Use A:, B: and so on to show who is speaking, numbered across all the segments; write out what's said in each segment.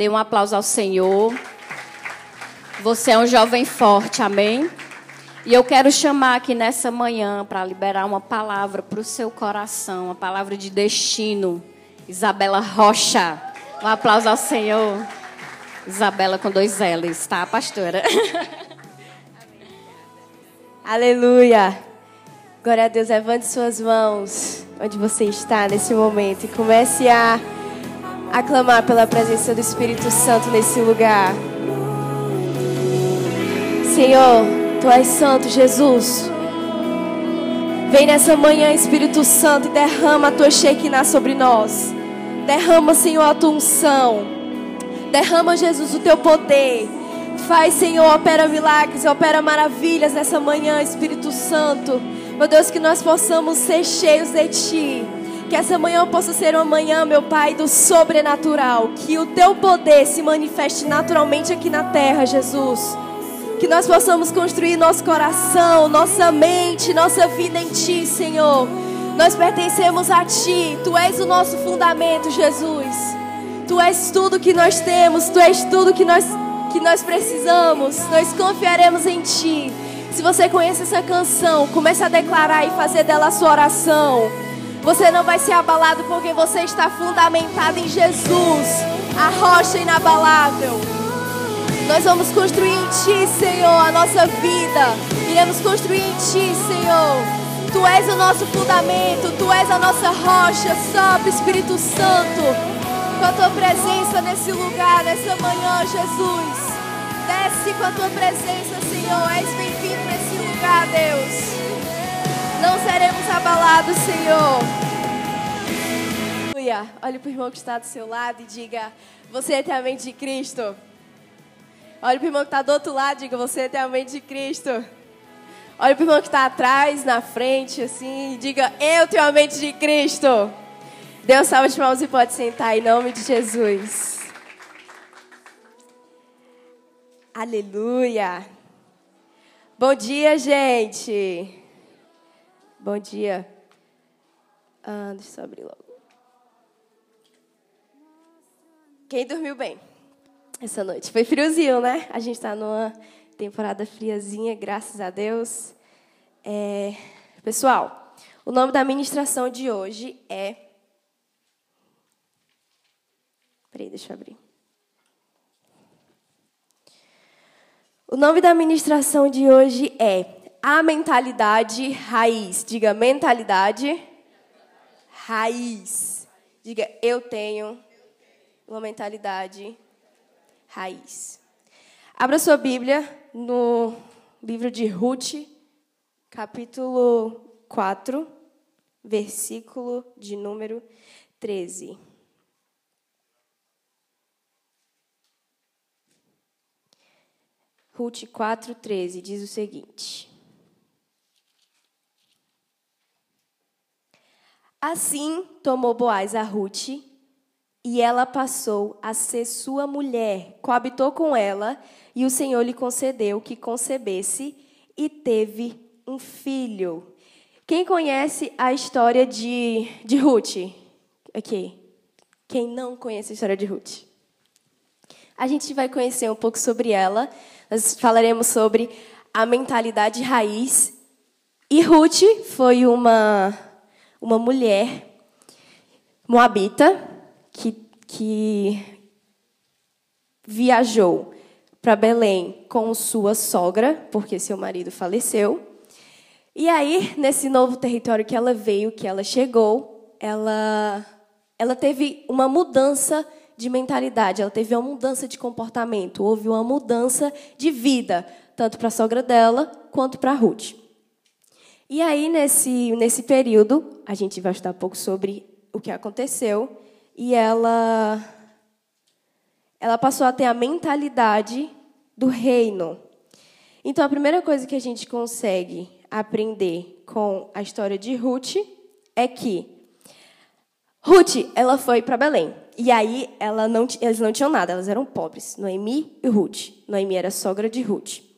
A: Dê um aplauso ao Senhor. Você é um jovem forte, amém? E eu quero chamar aqui nessa manhã para liberar uma palavra para o seu coração, uma palavra de destino. Isabela Rocha. Um aplauso ao Senhor. Isabela com dois L's, tá, pastora?
B: Aleluia. Glória a Deus. Levante suas mãos onde você está nesse momento e comece a aclamar pela presença do Espírito Santo nesse lugar. Senhor, Tu és santo, Jesus. Vem nessa manhã, Espírito Santo, e derrama a tua Shekinah sobre nós. Derrama, Senhor, a tua unção. Derrama, Jesus, o teu poder. Faz, Senhor, opera milagres, opera maravilhas nessa manhã, Espírito Santo. Meu Deus, que nós possamos ser cheios de Ti. Que essa manhã possa ser uma manhã, meu Pai, do sobrenatural. Que o Teu poder se manifeste naturalmente aqui na terra, Jesus. Que nós possamos construir nosso coração, nossa mente, nossa vida em Ti, Senhor. Nós pertencemos a Ti. Tu és o nosso fundamento, Jesus. Tu és tudo que nós temos. Tu és tudo que nós, que nós precisamos. Nós confiaremos em Ti. Se você conhece essa canção, comece a declarar e fazer dela a sua oração. Você não vai ser abalado porque você está fundamentado em Jesus, a rocha inabalável. Nós vamos construir em Ti, Senhor, a nossa vida. Iremos construir em Ti, Senhor. Tu és o nosso fundamento, Tu és a nossa rocha. Sobe, Espírito Santo, com a Tua presença nesse lugar, nessa manhã, Jesus. Desce com a Tua presença, Senhor. És bem-vindo nesse lugar, Deus. Não seremos abalados, Senhor. Olhe para o irmão que está do seu lado e diga: Você tem a mente de Cristo. Olha para o irmão que está do outro lado, diga, você tem a mente de Cristo. Olha para o irmão que está atrás, na frente, assim, e diga, eu tenho a mente de Cristo. Deus salve de mãos e pode sentar em nome de Jesus. Aleluia. Bom dia, gente. Bom dia. Ah, deixa eu abrir logo. Quem dormiu bem? essa noite. Foi friozinho, né? A gente está numa temporada friazinha, graças a Deus. É... Pessoal, o nome da ministração de hoje é. Peraí, deixa eu abrir. O nome da ministração de hoje é A Mentalidade Raiz. Diga, mentalidade raiz. Diga, eu tenho uma mentalidade raiz. Abra sua Bíblia no livro de Ruth, capítulo 4, versículo de número 13. Ruth 4, 13 diz o seguinte: Assim tomou Boaz a Ruth e ela passou a ser sua mulher, coabitou com ela, e o Senhor lhe concedeu que concebesse e teve um filho. Quem conhece a história de, de Ruth? Aqui. Quem não conhece a história de Ruth? A gente vai conhecer um pouco sobre ela. Nós falaremos sobre a mentalidade raiz. E Ruth foi uma, uma mulher moabita que, que viajou para Belém com sua sogra, porque seu marido faleceu. E aí, nesse novo território que ela veio, que ela chegou, ela, ela teve uma mudança de mentalidade, ela teve uma mudança de comportamento, houve uma mudança de vida, tanto para a sogra dela quanto para Ruth. E aí, nesse, nesse período, a gente vai estudar um pouco sobre o que aconteceu e ela ela passou a ter a mentalidade do reino. Então a primeira coisa que a gente consegue aprender com a história de Ruth é que Ruth, ela foi para Belém. E aí ela não, eles não tinham nada, elas eram pobres. Noemi e Ruth. Noemi era sogra de Ruth.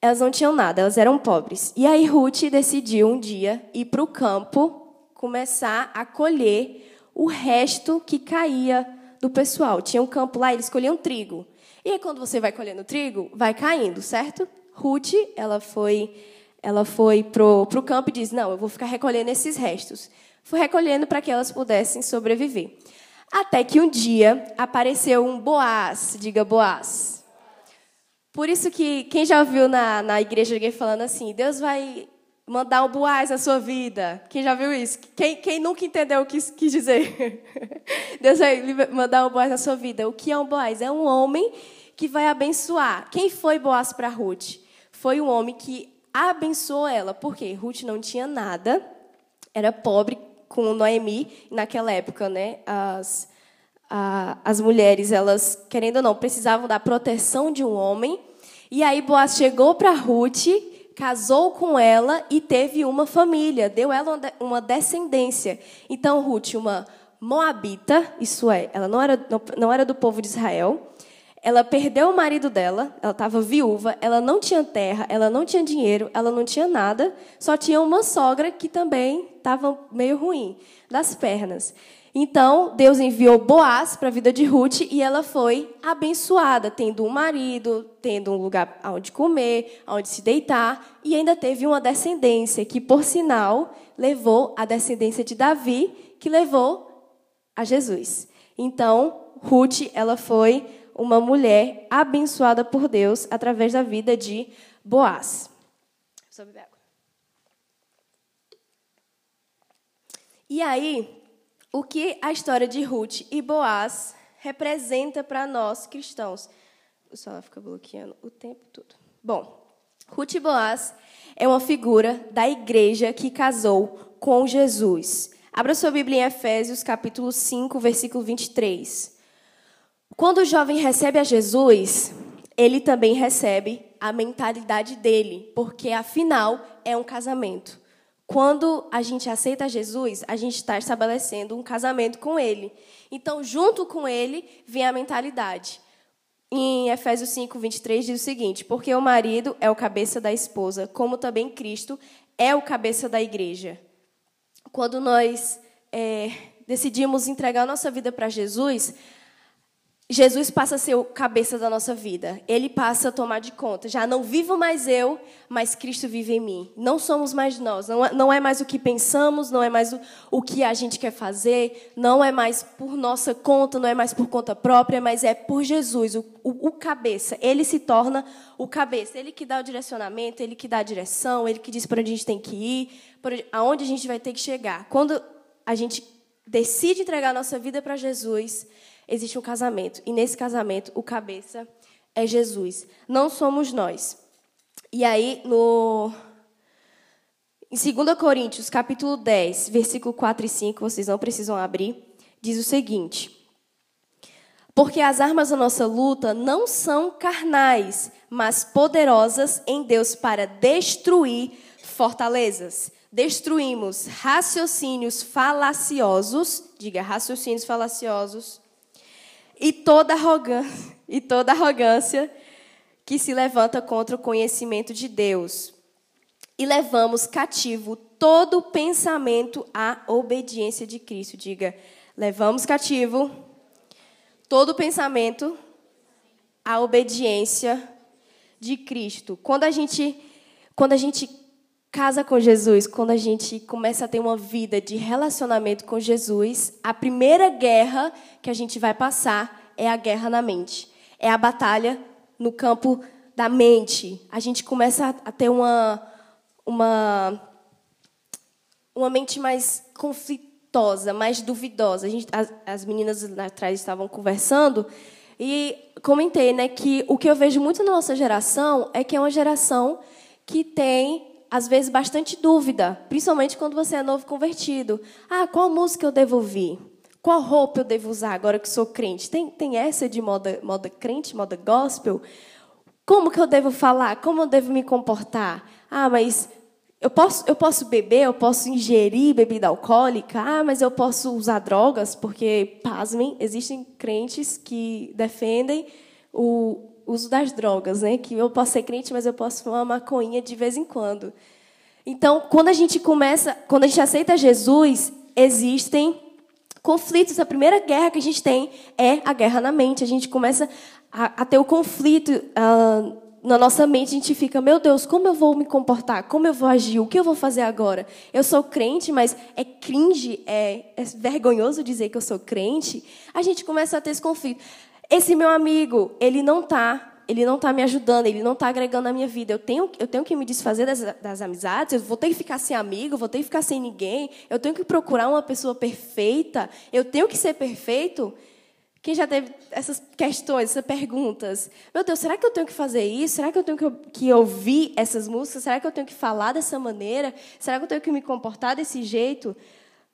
B: Elas não tinham nada, elas eram pobres. E aí Ruth decidiu um dia ir para o campo começar a colher o resto que caía do pessoal. Tinha um campo lá, eles escolhiam trigo. E aí, quando você vai colhendo trigo, vai caindo, certo? Ruth, ela foi, ela foi pro, pro campo e disse: Não, eu vou ficar recolhendo esses restos. Foi recolhendo para que elas pudessem sobreviver. Até que um dia apareceu um Boaz, diga Boaz. Por isso que quem já ouviu na, na igreja alguém falando assim, Deus vai mandar um Boaz na sua vida. Quem já viu isso? Quem, quem nunca entendeu o que isso quis dizer? Deus vai mandar um Boaz na sua vida. O que é um Boaz? É um homem que vai abençoar. Quem foi Boaz para Ruth? Foi um homem que abençoou ela. Por quê? Ruth não tinha nada, era pobre, com Noemi, naquela época, né, as, as mulheres, elas, querendo ou não, precisavam da proteção de um homem. E aí Boaz chegou para Ruth, casou com ela e teve uma família, deu ela uma descendência. Então, Ruth, uma moabita, isso é, ela não era, não, era do povo de Israel, ela perdeu o marido dela, ela estava viúva, ela não tinha terra, ela não tinha dinheiro, ela não tinha nada, só tinha uma sogra que também estava meio ruim das pernas. Então, Deus enviou Boaz para a vida de Ruth e ela foi abençoada, tendo um marido, tendo um lugar onde comer, onde se deitar, e ainda teve uma descendência, que, por sinal, levou a descendência de Davi, que levou a Jesus. Então, Ruth, ela foi uma mulher abençoada por Deus através da vida de Boaz. E aí, o que a história de Ruth e Boaz representa para nós cristãos? O celular fica bloqueando o tempo todo. Bom, Ruth e Boaz é uma figura da igreja que casou com Jesus. Abra sua Bíblia em Efésios, capítulo 5, versículo 23. Quando o jovem recebe a Jesus, ele também recebe a mentalidade dele, porque afinal é um casamento. Quando a gente aceita Jesus, a gente está estabelecendo um casamento com ele. Então, junto com ele, vem a mentalidade. Em Efésios 5, 23 diz o seguinte: Porque o marido é o cabeça da esposa, como também Cristo é o cabeça da igreja. Quando nós é, decidimos entregar nossa vida para Jesus, Jesus passa a ser o cabeça da nossa vida. Ele passa a tomar de conta. Já não vivo mais eu, mas Cristo vive em mim. Não somos mais nós. Não é, não é mais o que pensamos, não é mais o, o que a gente quer fazer, não é mais por nossa conta, não é mais por conta própria, mas é por Jesus, o, o, o cabeça. Ele se torna o cabeça. Ele que dá o direcionamento, ele que dá a direção, ele que diz para onde a gente tem que ir, para aonde a gente vai ter que chegar. Quando a gente decide entregar a nossa vida para Jesus, existe um casamento. E nesse casamento, o cabeça é Jesus. Não somos nós. E aí, no. Em 2 Coríntios, capítulo 10, versículo 4 e 5, vocês não precisam abrir, diz o seguinte: Porque as armas da nossa luta não são carnais, mas poderosas em Deus para destruir fortalezas. Destruímos raciocínios falaciosos, diga raciocínios falaciosos, e toda arrogância, e toda arrogância que se levanta contra o conhecimento de Deus. E levamos cativo todo pensamento à obediência de Cristo. Diga, levamos cativo todo pensamento à obediência de Cristo. Quando a gente quando a gente casa com Jesus, quando a gente começa a ter uma vida de relacionamento com Jesus, a primeira guerra que a gente vai passar é a guerra na mente. É a batalha no campo da mente. A gente começa a ter uma uma uma mente mais conflitosa, mais duvidosa. A gente, as, as meninas lá atrás estavam conversando e comentei, né, que o que eu vejo muito na nossa geração é que é uma geração que tem às vezes, bastante dúvida, principalmente quando você é novo convertido. Ah, qual música eu devo ouvir? Qual roupa eu devo usar agora que sou crente? Tem, tem essa de moda, moda crente, moda gospel? Como que eu devo falar? Como eu devo me comportar? Ah, mas eu posso, eu posso beber, eu posso ingerir bebida alcoólica? Ah, mas eu posso usar drogas? Porque, pasmem, existem crentes que defendem o, uso das drogas, né? Que eu posso ser crente, mas eu posso fumar maconha de vez em quando. Então, quando a gente começa, quando a gente aceita Jesus, existem conflitos, a primeira guerra que a gente tem é a guerra na mente. A gente começa a, a ter o conflito uh, na nossa mente, a gente fica, meu Deus, como eu vou me comportar? Como eu vou agir? O que eu vou fazer agora? Eu sou crente, mas é cringe, é, é vergonhoso dizer que eu sou crente. A gente começa a ter esse conflito. Esse meu amigo, ele não está ele não está me ajudando, ele não está agregando na minha vida. Eu tenho, eu tenho que me desfazer das, das, amizades, eu vou ter que ficar sem amigo, vou ter que ficar sem ninguém, eu tenho que procurar uma pessoa perfeita, eu tenho que ser perfeito. Quem já teve essas questões, essas perguntas? Meu Deus, será que eu tenho que fazer isso? Será que eu tenho que, que ouvir essas músicas? Será que eu tenho que falar dessa maneira? Será que eu tenho que me comportar desse jeito?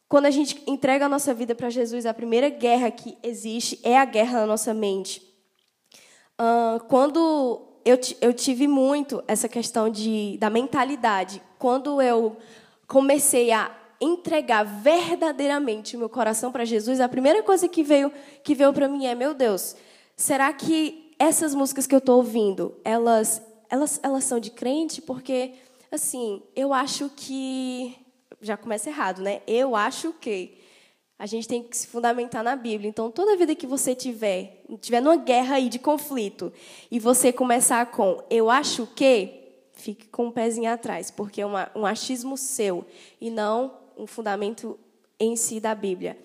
B: Quando a gente entrega a nossa vida para Jesus, a primeira guerra que existe é a guerra na nossa mente. Uh, quando eu, eu tive muito essa questão de, da mentalidade, quando eu comecei a entregar verdadeiramente o meu coração para Jesus, a primeira coisa que veio que veio para mim é, meu Deus, será que essas músicas que eu estou ouvindo, elas, elas, elas são de crente? Porque, assim, eu acho que já começa errado, né? Eu acho que a gente tem que se fundamentar na Bíblia. Então, toda vida que você tiver, tiver numa guerra aí de conflito, e você começar com eu acho que, fique com o um pezinho atrás, porque é uma, um achismo seu e não um fundamento em si da Bíblia.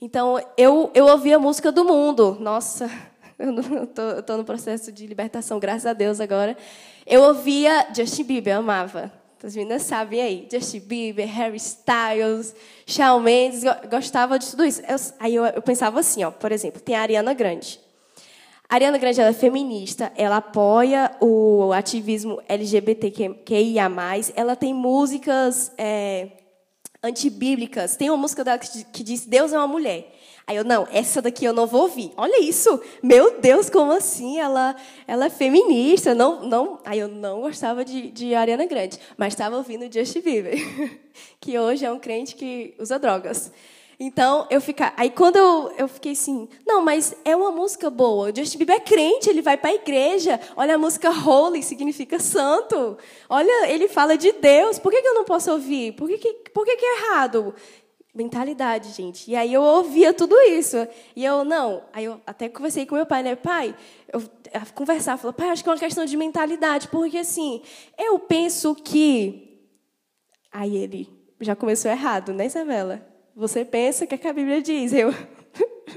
B: Então, eu, eu ouvi a música do mundo. Nossa, eu estou no processo de libertação, graças a Deus agora. Eu ouvia Justin Bieber, amava. As meninas sabem aí. Justin Bieber, Harry Styles, Shawn Mendes. Gostava de tudo isso. Eu, aí eu, eu, pensava assim, ó, por exemplo, tem a Ariana Grande. A Ariana Grande ela é feminista, ela apoia o ativismo LGBTQIA+, ela tem músicas é, antibíblicas. Tem uma música dela que, que diz Deus é uma mulher. Aí eu, não, essa daqui eu não vou ouvir. Olha isso! Meu Deus, como assim? Ela, ela é feminista. Não, não. Aí eu não gostava de, de Ariana Grande, mas estava ouvindo Justin Bieber, que hoje é um crente que usa drogas. Então, eu ficar. Aí quando eu, eu fiquei assim, não, mas é uma música boa. O Justin Bieber é crente, ele vai para a igreja. Olha a música holy, significa santo. Olha, ele fala de Deus. Por que, que eu não posso ouvir? Por que, que, por que, que é errado? Mentalidade, gente. E aí eu ouvia tudo isso. E eu, não. Aí eu até conversei com meu pai, né? Pai, eu conversar, falou, pai, acho que é uma questão de mentalidade. Porque assim, eu penso que. Aí ele já começou errado, né, Isabela? Você pensa que, é que a Bíblia diz. Eu,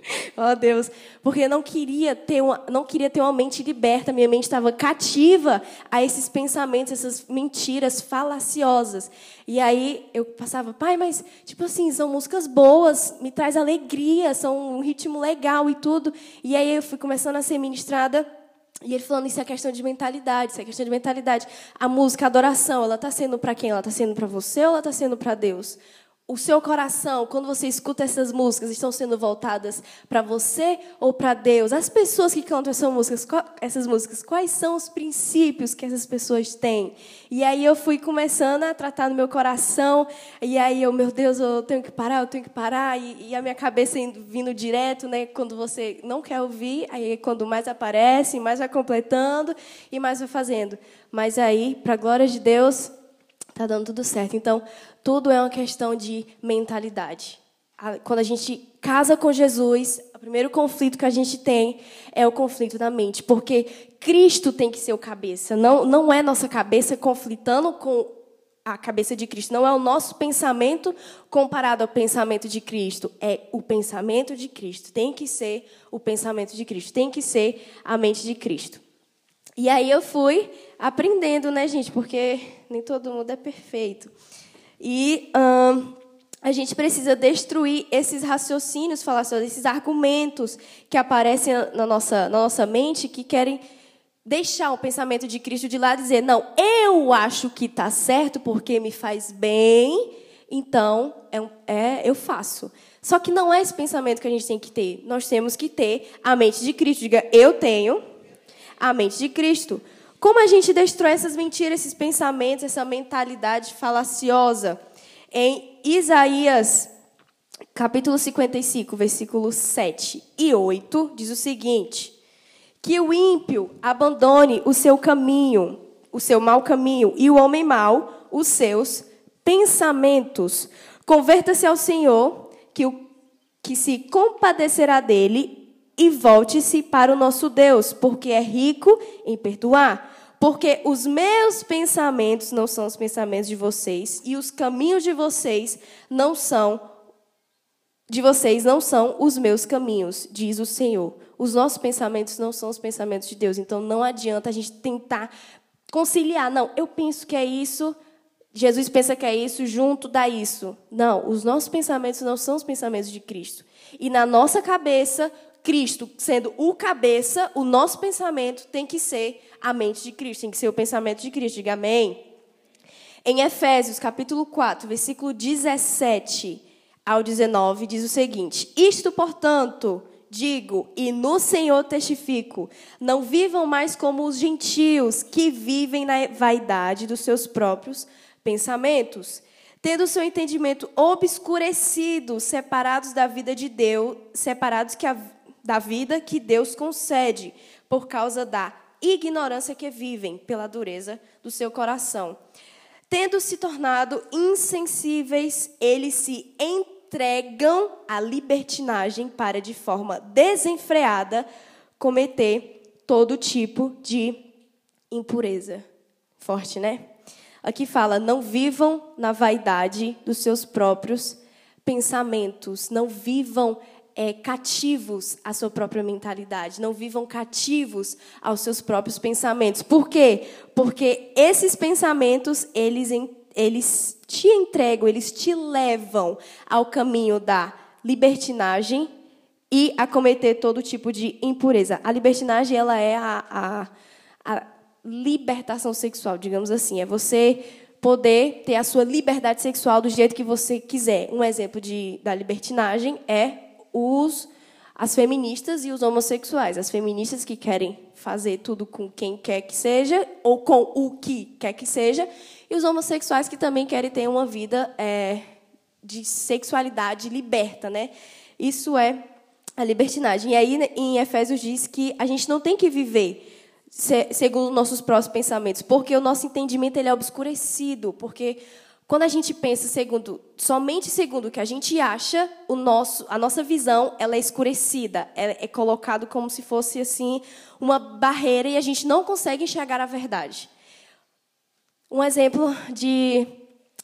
B: oh Deus, porque eu não queria ter uma, não queria ter uma mente liberta, minha mente estava cativa a esses pensamentos, essas mentiras falaciosas. E aí eu passava, pai, mas tipo assim, são músicas boas, me traz alegria, são um ritmo legal e tudo. E aí eu fui começando a ser ministrada e ele falando isso é questão de mentalidade, isso é questão de mentalidade. A música, a adoração, ela está sendo para quem? Ela está sendo para você ou ela está sendo para Deus? O seu coração, quando você escuta essas músicas, estão sendo voltadas para você ou para Deus? As pessoas que cantam essas músicas, essas músicas, quais são os princípios que essas pessoas têm? E aí eu fui começando a tratar no meu coração, e aí eu, meu Deus, eu tenho que parar, eu tenho que parar, e, e a minha cabeça indo, vindo direto, né? Quando você não quer ouvir, aí quando mais aparece, mais vai completando e mais vai fazendo. Mas aí, para a glória de Deus, Está dando tudo certo. Então, tudo é uma questão de mentalidade. Quando a gente casa com Jesus, o primeiro conflito que a gente tem é o conflito da mente, porque Cristo tem que ser o cabeça. Não, não é nossa cabeça conflitando com a cabeça de Cristo. Não é o nosso pensamento comparado ao pensamento de Cristo. É o pensamento de Cristo. Tem que ser o pensamento de Cristo. Tem que ser a mente de Cristo. E aí eu fui aprendendo, né, gente? Porque nem todo mundo é perfeito. E hum, a gente precisa destruir esses raciocínios falacionais, esses argumentos que aparecem na nossa, na nossa mente que querem deixar o pensamento de Cristo de lado e dizer: não, eu acho que está certo porque me faz bem, então é, é, eu faço. Só que não é esse pensamento que a gente tem que ter. Nós temos que ter a mente de Cristo. Diga, eu tenho a mente de Cristo. Como a gente destrói essas mentiras, esses pensamentos, essa mentalidade falaciosa? Em Isaías, capítulo 55, versículos 7 e 8, diz o seguinte: Que o ímpio abandone o seu caminho, o seu mau caminho, e o homem mau, os seus pensamentos. Converta-se ao Senhor, que o que se compadecerá dele e volte-se para o nosso Deus, porque é rico em perdoar. Porque os meus pensamentos não são os pensamentos de vocês, e os caminhos de vocês não são de vocês não são os meus caminhos, diz o Senhor. Os nossos pensamentos não são os pensamentos de Deus. Então não adianta a gente tentar conciliar. Não, eu penso que é isso, Jesus pensa que é isso, junto dá isso. Não, os nossos pensamentos não são os pensamentos de Cristo. E na nossa cabeça, Cristo sendo o cabeça, o nosso pensamento tem que ser a mente de Cristo, tem que ser o pensamento de Cristo. Diga amém. Em Efésios, capítulo 4, versículo 17 ao 19, diz o seguinte: Isto, portanto, digo e no Senhor testifico: não vivam mais como os gentios que vivem na vaidade dos seus próprios pensamentos, tendo seu entendimento obscurecido, separados da vida de Deus, separados que a, da vida que Deus concede, por causa da ignorância que vivem, pela dureza do seu coração. Tendo se tornado insensíveis, eles se entregam à libertinagem para, de forma desenfreada, cometer todo tipo de impureza. Forte, né? Aqui fala: não vivam na vaidade dos seus próprios pensamentos, não vivam é, cativos à sua própria mentalidade, não vivam cativos aos seus próprios pensamentos. Por quê? Porque esses pensamentos, eles, eles te entregam, eles te levam ao caminho da libertinagem e a cometer todo tipo de impureza. A libertinagem, ela é a, a, a libertação sexual, digamos assim. É você poder ter a sua liberdade sexual do jeito que você quiser. Um exemplo de, da libertinagem é os, as feministas e os homossexuais. As feministas que querem fazer tudo com quem quer que seja, ou com o que quer que seja, e os homossexuais que também querem ter uma vida é, de sexualidade liberta. Né? Isso é a libertinagem. E aí, em Efésios, diz que a gente não tem que viver segundo nossos próprios pensamentos, porque o nosso entendimento ele é obscurecido, porque quando a gente pensa segundo, somente segundo o que a gente acha, o nosso, a nossa visão ela é escurecida, é, é colocado como se fosse assim uma barreira e a gente não consegue enxergar a verdade. Um exemplo de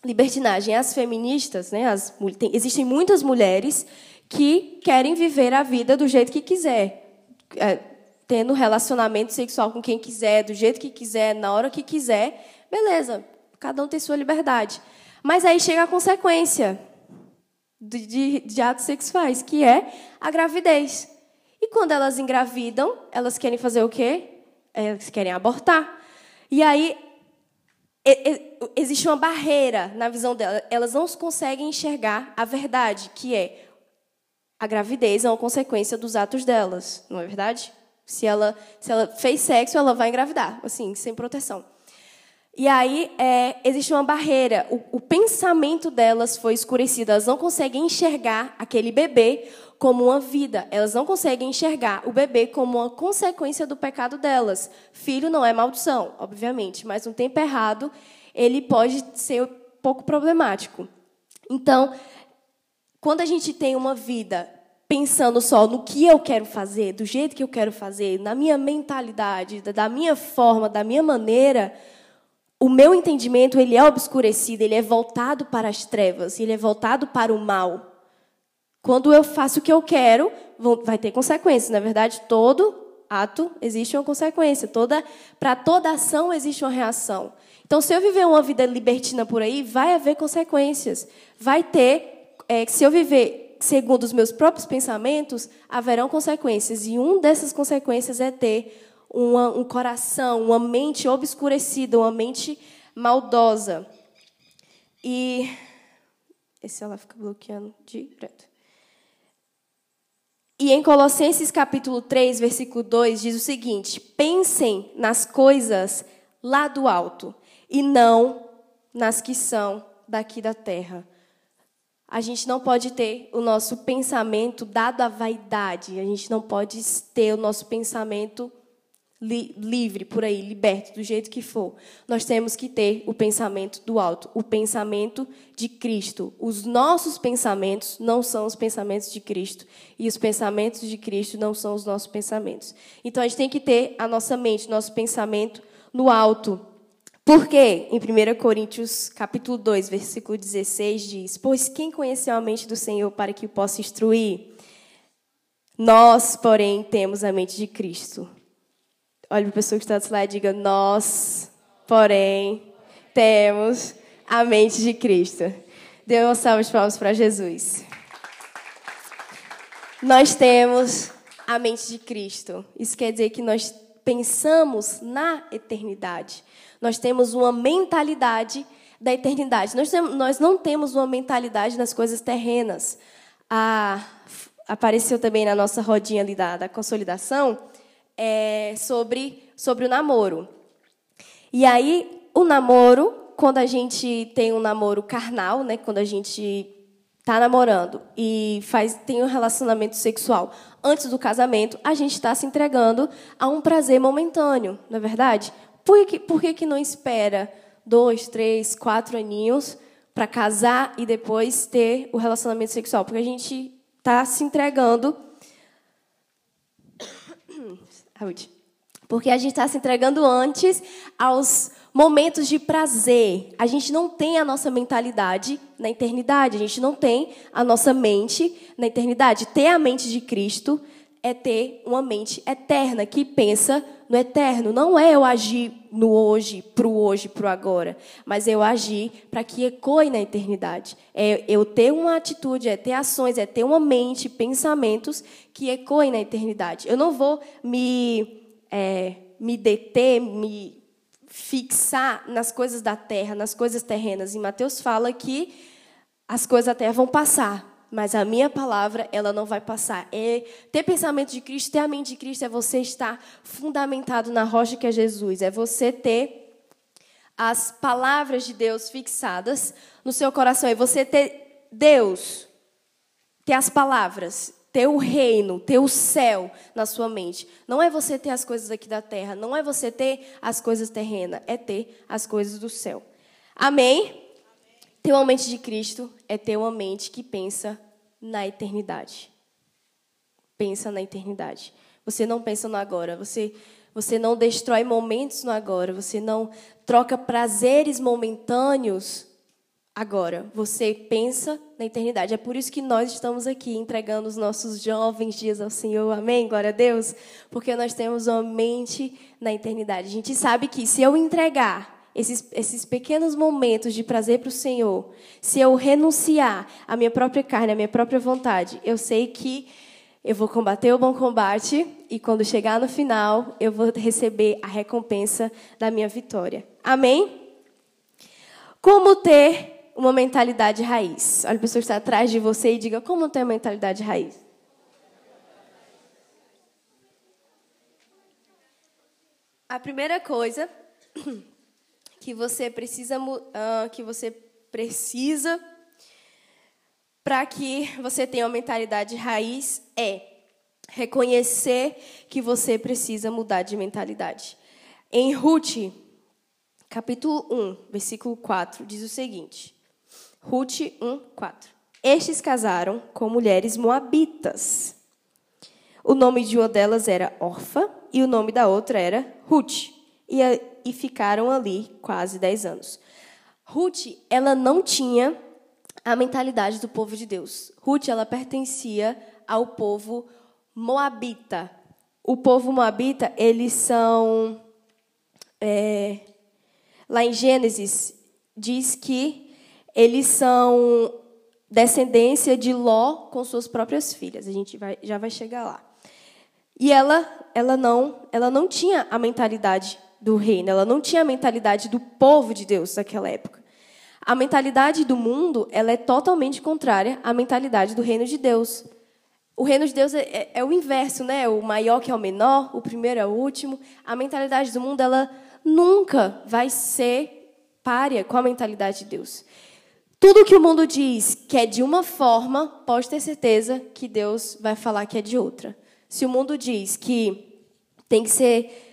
B: libertinagem, as feministas, né, as, tem, existem muitas mulheres que querem viver a vida do jeito que quiser, é, tendo relacionamento sexual com quem quiser, do jeito que quiser, na hora que quiser, beleza, Cada um tem sua liberdade. Mas aí chega a consequência de, de, de atos sexuais, que é a gravidez. E quando elas engravidam, elas querem fazer o quê? Elas querem abortar. E aí existe uma barreira na visão delas. Elas não conseguem enxergar a verdade, que é a gravidez é uma consequência dos atos delas, não é verdade? Se ela, se ela fez sexo, ela vai engravidar, assim, sem proteção. E aí é, existe uma barreira. O, o, pensamento delas foi escurecido. Elas não conseguem enxergar aquele bebê como uma vida. Elas não conseguem enxergar o bebê como uma consequência do pecado delas. Filho não é maldição, obviamente, mas um tempo errado ele pode ser um pouco problemático. Então, quando a gente tem uma vida pensando só no que eu quero fazer, do jeito que eu quero fazer, na minha mentalidade, da minha forma, da minha maneira o meu entendimento ele é obscurecido, ele é voltado para as trevas, ele é voltado para o mal. Quando eu faço o que eu quero, vai ter consequências. Na verdade, todo ato existe uma consequência. Toda para toda ação existe uma reação. Então, se eu viver uma vida libertina por aí, vai haver consequências. Vai ter, é, se eu viver segundo os meus próprios pensamentos, haverão consequências. E uma dessas consequências é ter uma, um coração, uma mente obscurecida, uma mente maldosa. E esse ela fica bloqueando direto. E em Colossenses capítulo 3, versículo 2, diz o seguinte: Pensem nas coisas lá do alto e não nas que são daqui da terra. A gente não pode ter o nosso pensamento dado à vaidade, a gente não pode ter o nosso pensamento li livre por aí, liberto, do jeito que for, nós temos que ter o pensamento do alto, o pensamento de Cristo. Os nossos pensamentos não são os pensamentos de Cristo. E os pensamentos de Cristo não são os nossos pensamentos. Então a gente tem que ter a nossa mente, nosso pensamento no alto. Por quê? Em 1 Coríntios, capítulo 2, versículo 16, diz: Pois quem conheceu a mente do Senhor para que o possa instruir? Nós, porém, temos a mente de Cristo. Olhe para a pessoa que está do slide e diga: Nós, porém, temos a mente de Cristo. Dê uma salva de palmas para Jesus. Nós temos a mente de Cristo. Isso quer dizer que nós pensamos na eternidade. Nós temos uma mentalidade da eternidade. Nós, nós não temos uma mentalidade nas coisas terrenas. Ah, apareceu também na nossa rodinha ali da, da consolidação é, sobre, sobre o namoro. E aí, o namoro, quando a gente tem um namoro carnal, né, quando a gente está namorando e faz, tem um relacionamento sexual antes do casamento, a gente está se entregando a um prazer momentâneo, não é verdade? Por que, por que, que não espera dois, três, quatro aninhos para casar e depois ter o relacionamento sexual? Porque a gente está se entregando Porque a gente está se entregando antes aos momentos de prazer. A gente não tem a nossa mentalidade na eternidade. A gente não tem a nossa mente na eternidade. Ter a mente de Cristo é ter uma mente eterna que pensa no eterno. Não é eu agir no hoje, para o hoje, para o agora, mas eu agir para que ecoe na eternidade. É eu ter uma atitude, é ter ações, é ter uma mente, pensamentos que ecoem na eternidade. Eu não vou me, é, me deter, me fixar nas coisas da terra, nas coisas terrenas. E Mateus fala que as coisas da terra vão passar, mas a minha palavra, ela não vai passar. É ter pensamento de Cristo, ter a mente de Cristo é você estar fundamentado na rocha que é Jesus, é você ter as palavras de Deus fixadas no seu coração, é você ter Deus, ter as palavras, ter o reino, ter o céu na sua mente. Não é você ter as coisas aqui da terra, não é você ter as coisas terrenas, é ter as coisas do céu. Amém? Ter uma mente de Cristo é ter uma mente que pensa na eternidade. Pensa na eternidade. Você não pensa no agora, você você não destrói momentos no agora, você não troca prazeres momentâneos agora. Você pensa na eternidade. É por isso que nós estamos aqui entregando os nossos jovens dias ao Senhor. Amém? Glória a Deus. Porque nós temos uma mente na eternidade. A gente sabe que se eu entregar esses, esses pequenos momentos de prazer para o Senhor, se eu renunciar à minha própria carne, à minha própria vontade, eu sei que eu vou combater o bom combate e quando chegar no final, eu vou receber a recompensa da minha vitória. Amém? Como ter uma mentalidade raiz? Olha a pessoa que está atrás de você e diga: como ter uma mentalidade raiz? A primeira coisa que você precisa uh, que você precisa para que você tenha uma mentalidade raiz é reconhecer que você precisa mudar de mentalidade. Em Ruth, capítulo 1, versículo 4, diz o seguinte: Ruth 1, 4. Estes casaram com mulheres moabitas. O nome de uma delas era Orfa e o nome da outra era Ruth. E e ficaram ali quase 10 anos. Ruth, ela não tinha a mentalidade do povo de Deus. Ruth, ela pertencia ao povo moabita. O povo moabita, eles são. É, lá em Gênesis, diz que eles são descendência de Ló com suas próprias filhas. A gente vai, já vai chegar lá. E ela, ela não, ela não tinha a mentalidade do reino. Ela não tinha a mentalidade do povo de Deus naquela época. A mentalidade do mundo ela é totalmente contrária à mentalidade do reino de Deus. O reino de Deus é, é, é, o inverso, né? O maior que é o menor, o primeiro é o último. A mentalidade do mundo ela nunca vai ser párea com a mentalidade de Deus. Tudo que o mundo diz que é de uma forma, pode ter certeza que Deus vai falar que é de outra. Se o mundo diz que tem que ser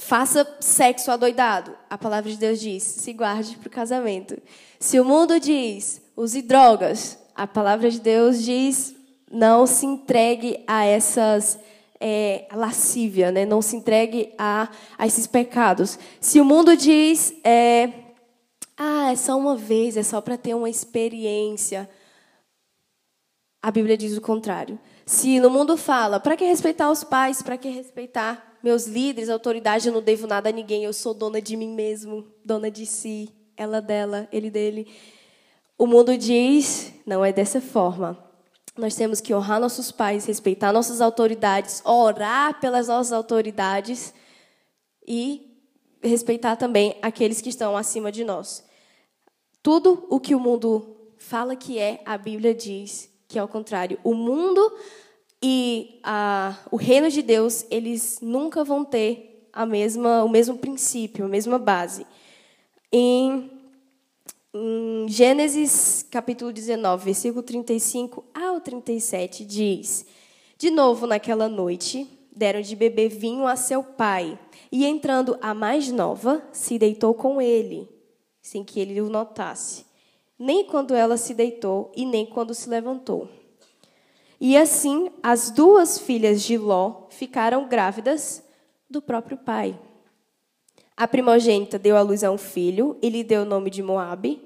B: faça sexo adoidado. A palavra de Deus diz: se guarde para o casamento. Se o mundo diz: use drogas. A palavra de Deus diz: não se entregue a essas é, lascívia, né? não se entregue a, a esses pecados. Se o mundo diz, é, ah, é só uma vez, é só para ter uma experiência, a Bíblia diz o contrário. Se no mundo fala, para que respeitar os pais, para que respeitar meus líderes, autoridade, eu não devo nada a ninguém, eu sou dona de mim mesmo, dona de si, ela dela, ele dele. O mundo diz, não é dessa forma. Nós temos que honrar nossos pais, respeitar nossas autoridades, orar pelas nossas autoridades e respeitar também aqueles que estão acima de nós. Tudo o que o mundo fala que é, a Bíblia diz que é o contrário. O mundo e a, o reino de Deus, eles nunca vão ter a mesma, o mesmo princípio, a mesma base. Em em Gênesis capítulo 19, versículo 35 ao 37, diz: De novo naquela noite, deram de beber vinho a seu pai, e entrando a mais nova, se deitou com ele, sem que ele o notasse, nem quando ela se deitou e nem quando se levantou. E assim as duas filhas de Ló ficaram grávidas do próprio pai. A primogênita deu à luz a um filho e lhe deu o nome de Moabe.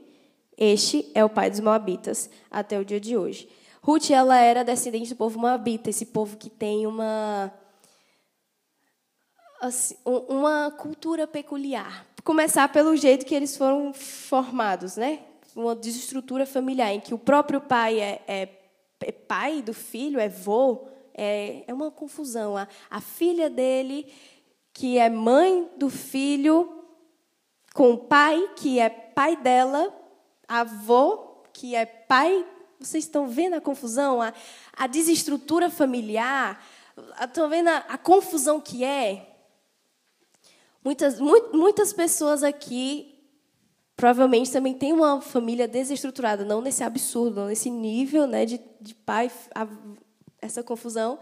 B: Este é o pai dos moabitas até o dia de hoje. Ruth ela era descendente do povo moabita, esse povo que tem uma assim, uma cultura peculiar. Começar pelo jeito que eles foram formados, né? Uma desestrutura familiar em que o próprio pai é, é, é pai do filho, é vô, é, é uma confusão. A, a filha dele que é mãe do filho, com o pai, que é pai dela, avô, que é pai. Vocês estão vendo a confusão, a, a desestrutura familiar? Estão vendo a, a confusão que é? Muitas, muitas pessoas aqui provavelmente também têm uma família desestruturada, não nesse absurdo, não nesse nível né, de, de pai, a, essa confusão.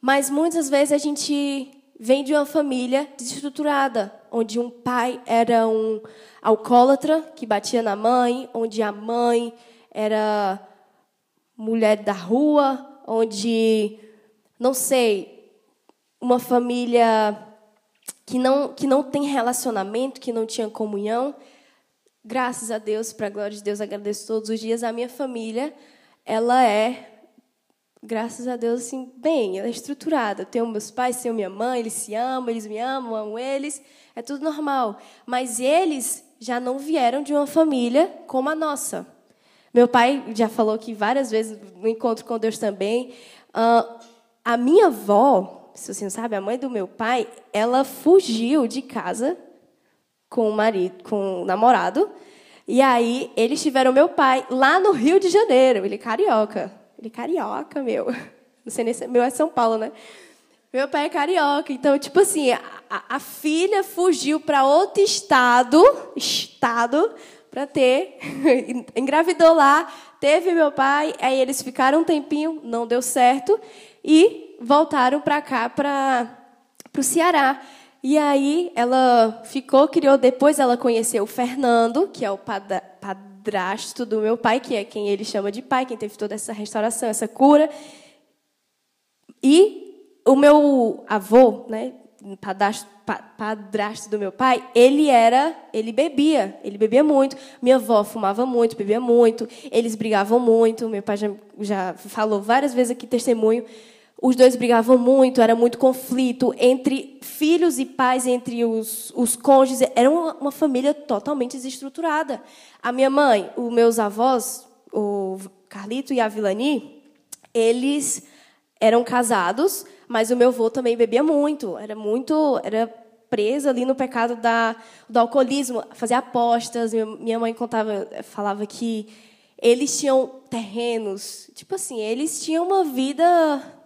B: Mas muitas vezes a gente vem de uma família desestruturada, onde um pai era um alcoólatra que batia na mãe, onde a mãe era mulher da rua, onde não sei, uma família que não que não tem relacionamento, que não tinha comunhão. Graças a Deus, para a glória de Deus, agradeço todos os dias a minha família, ela é graças a Deus, assim, bem, ela é estruturada. Eu tenho meus pais, tenho minha mãe, eles se amam, eles me amam, amo eles, é tudo normal. Mas eles já não vieram de uma família como a nossa. Meu pai já falou que várias vezes no encontro com Deus também. A minha avó, se você não sabe, a mãe do meu pai, ela fugiu de casa com o marido, com o namorado. E aí eles tiveram meu pai lá no Rio de Janeiro, ele é carioca. Ele é carioca, meu. Não sei nem se meu é São Paulo, né? Meu pai é carioca. Então, tipo assim, a, a filha fugiu para outro estado, estado, para ter, engravidou lá, teve meu pai, aí eles ficaram um tempinho, não deu certo, e voltaram para cá, para o Ceará. E aí ela ficou, criou, depois ela conheceu o Fernando, que é o padrasto do meu pai, que é quem ele chama de pai, quem teve toda essa restauração, essa cura. E o meu avô, né, padrasto, padrasto do meu pai, ele era, ele bebia, ele bebia muito. Minha avó fumava muito, bebia muito. Eles brigavam muito. Meu pai já, já falou várias vezes aqui testemunho os dois brigavam muito, era muito conflito entre filhos e pais, entre os, os cônjuges. Era uma, uma família totalmente desestruturada. A minha mãe, os meus avós, o Carlito e a Vilani, eles eram casados, mas o meu avô também bebia muito. Era muito, era preso ali no pecado da, do alcoolismo, fazia apostas. Minha mãe contava, falava que eles tinham terrenos, tipo assim, eles tinham uma vida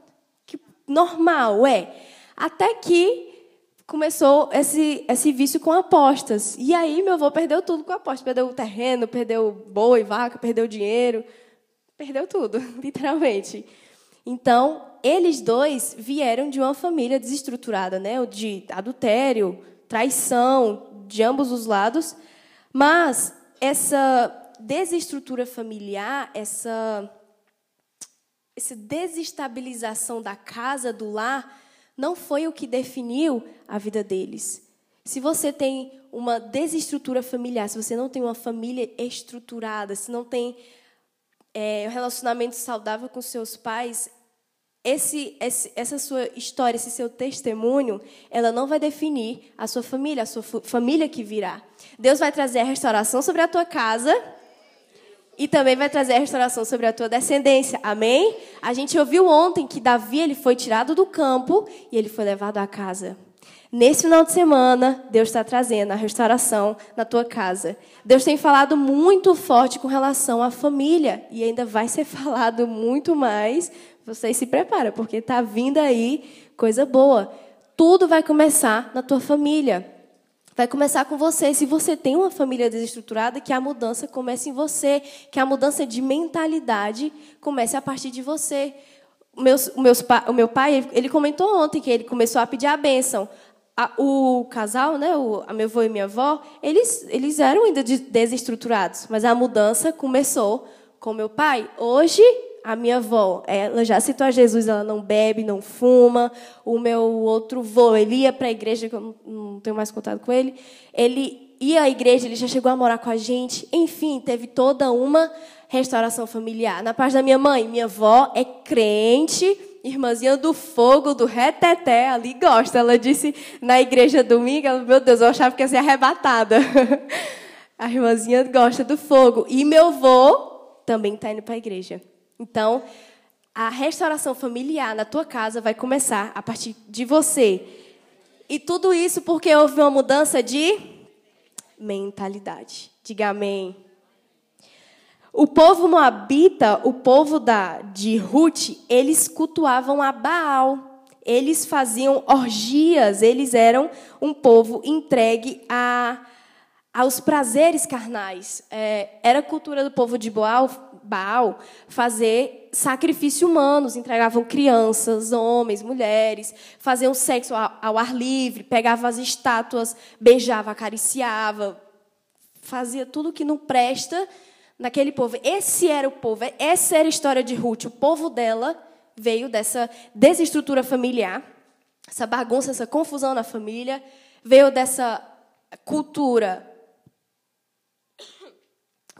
B: normal, é. Até que começou esse, esse vício com apostas. E aí meu avô perdeu tudo com apostas. Perdeu o terreno, perdeu boi, vaca, perdeu dinheiro. Perdeu tudo, literalmente. Então, eles dois vieram de uma família desestruturada, né? De adultério, traição, de ambos os lados. Mas essa desestrutura familiar, essa, essa desestabilização da casa, do lar, não foi o que definiu a vida deles. Se você tem uma desestrutura familiar, se você não tem uma família estruturada, se não tem é, um relacionamento saudável com seus pais, esse, esse, essa sua história, esse seu testemunho, ela não vai definir a sua família, a sua família que virá. Deus vai trazer a restauração sobre a tua casa e também vai trazer a restauração sobre a tua descendência. Amém? A gente ouviu ontem que Davi ele foi tirado do campo e ele foi levado à casa. Nesse final de semana, Deus está trazendo a restauração na tua casa. Deus tem falado muito forte com relação à família e ainda vai ser falado muito mais vocês se preparam, porque está vindo aí coisa boa. Tudo vai começar na tua família. Vai começar com você. Se você tem uma família desestruturada, que a mudança comece em você, que a mudança de mentalidade comece a partir de você. O, meus, o, meus, o meu pai, ele comentou ontem que ele começou a pedir a bênção. A, o casal, né, o, a meu avô e minha avó, eles, eles eram ainda desestruturados, mas a mudança começou com meu pai. Hoje a minha avó, ela já citou a Jesus, ela não bebe, não fuma. O meu outro avô, ele ia para a igreja, que eu não tenho mais contato com ele. Ele ia à igreja, ele já chegou a morar com a gente. Enfim, teve toda uma restauração familiar. Na parte da minha mãe, minha avó é crente, irmãzinha do fogo, do reteté, ali gosta. Ela disse na igreja domingo, ela, meu Deus, eu achava que ia ser arrebatada. a irmãzinha gosta do fogo. E meu avô também está indo para a igreja. Então, a restauração familiar na tua casa vai começar a partir de você. E tudo isso porque houve uma mudança de mentalidade. Diga amém. O povo moabita, o povo da, de Ruth, eles cultuavam a Baal. Eles faziam orgias, eles eram um povo entregue a, aos prazeres carnais. É, era cultura do povo de Baal, Baal fazer sacrifício humanos, entregavam crianças, homens, mulheres, faziam sexo ao ar livre, pegava as estátuas, beijava, acariciava, fazia tudo que não presta naquele povo. Esse era o povo, essa era a história de Ruth. O povo dela veio dessa desestrutura familiar, essa bagunça, essa confusão na família, veio dessa cultura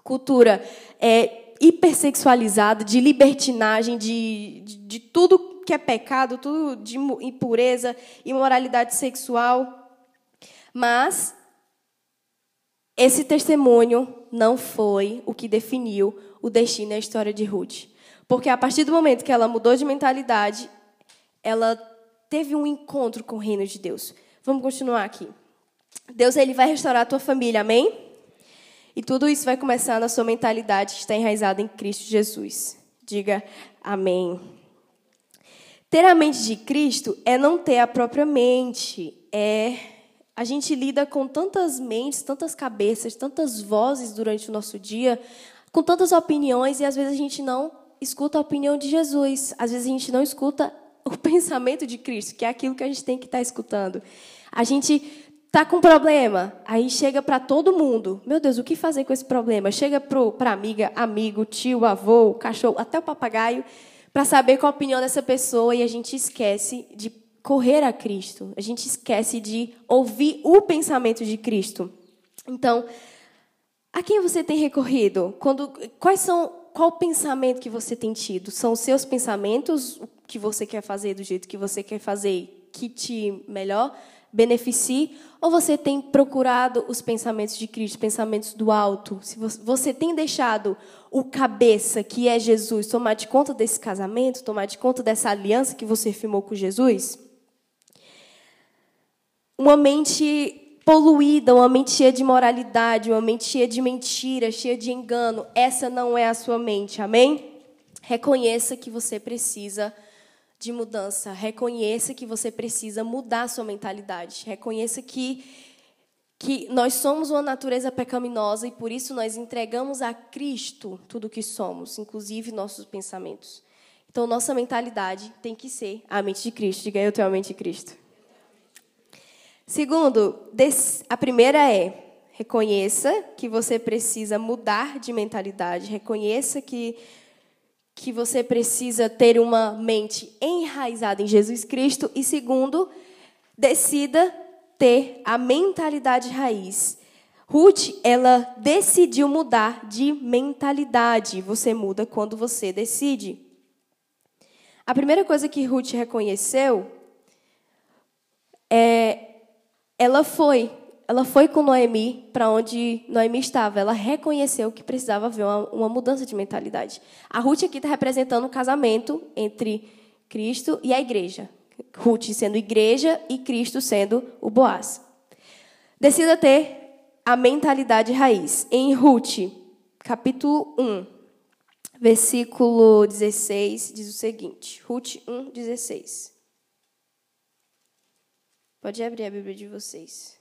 B: cultura é, hipersexualizada, de libertinagem, de, de, de tudo que é pecado, tudo de impureza, imoralidade sexual. Mas esse testemunho não foi o que definiu o destino e a história de Ruth. Porque a partir do momento que ela mudou de mentalidade, ela teve um encontro com o reino de Deus. Vamos continuar aqui. Deus ele vai restaurar a tua família, amém? E tudo isso vai começar na sua mentalidade que está enraizada em Cristo Jesus. Diga amém. Ter a mente de Cristo é não ter a própria mente. É a gente lida com tantas mentes, tantas cabeças, tantas vozes durante o nosso dia, com tantas opiniões e às vezes a gente não escuta a opinião de Jesus. Às vezes a gente não escuta o pensamento de Cristo, que é aquilo que a gente tem que estar escutando. A gente Tá com problema? Aí chega para todo mundo. Meu Deus, o que fazer com esse problema? Chega para amiga, amigo, tio, avô, cachorro, até o papagaio, para saber qual a opinião dessa pessoa e a gente esquece de correr a Cristo. A gente esquece de ouvir o pensamento de Cristo. Então, a quem você tem recorrido? Quando, quais são, qual o pensamento que você tem tido? São os seus pensamentos, o que você quer fazer do jeito que você quer fazer, que te melhor? Beneficie, ou você tem procurado os pensamentos de Cristo, pensamentos do alto? Se você tem deixado o cabeça, que é Jesus, tomar de conta desse casamento, tomar de conta dessa aliança que você firmou com Jesus? Uma mente poluída, uma mente cheia de moralidade, uma mente cheia de mentira, cheia de engano, essa não é a sua mente, amém? Reconheça que você precisa de mudança. Reconheça que você precisa mudar sua mentalidade. Reconheça que, que nós somos uma natureza pecaminosa e por isso nós entregamos a Cristo tudo o que somos, inclusive nossos pensamentos. Então, nossa mentalidade tem que ser a mente de Cristo. Diga eu tenho a mente de Cristo. Segundo, a primeira é reconheça que você precisa mudar de mentalidade, reconheça que que você precisa ter uma mente enraizada em Jesus Cristo e segundo, decida ter a mentalidade raiz. Ruth, ela decidiu mudar de mentalidade. Você muda quando você decide. A primeira coisa que Ruth reconheceu é ela foi, ela foi com Noemi para onde Noemi estava. Ela reconheceu que precisava haver uma, uma mudança de mentalidade. A Ruth aqui está representando o casamento entre Cristo e a igreja. Ruth sendo igreja e Cristo sendo o Boaz. Decida ter a mentalidade raiz. Em Ruth, capítulo 1, versículo 16, diz o seguinte: Ruth 1, 16. Pode abrir a Bíblia de vocês.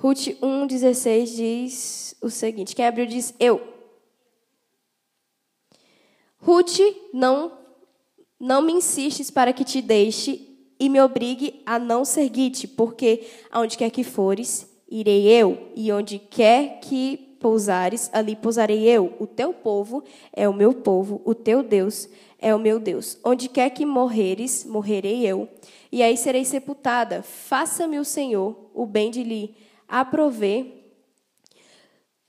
B: Ruth 1, 16 diz o seguinte: quem abriu diz eu. Ruth, não, não me insistes para que te deixe e me obrigue a não seguir-te, porque aonde quer que fores, irei eu, e onde quer que pousares, ali pousarei eu. O teu povo é o meu povo, o teu Deus é o meu Deus. Onde quer que morreres, morrerei eu, e aí serei sepultada. Faça-me o Senhor o bem de lhe aprover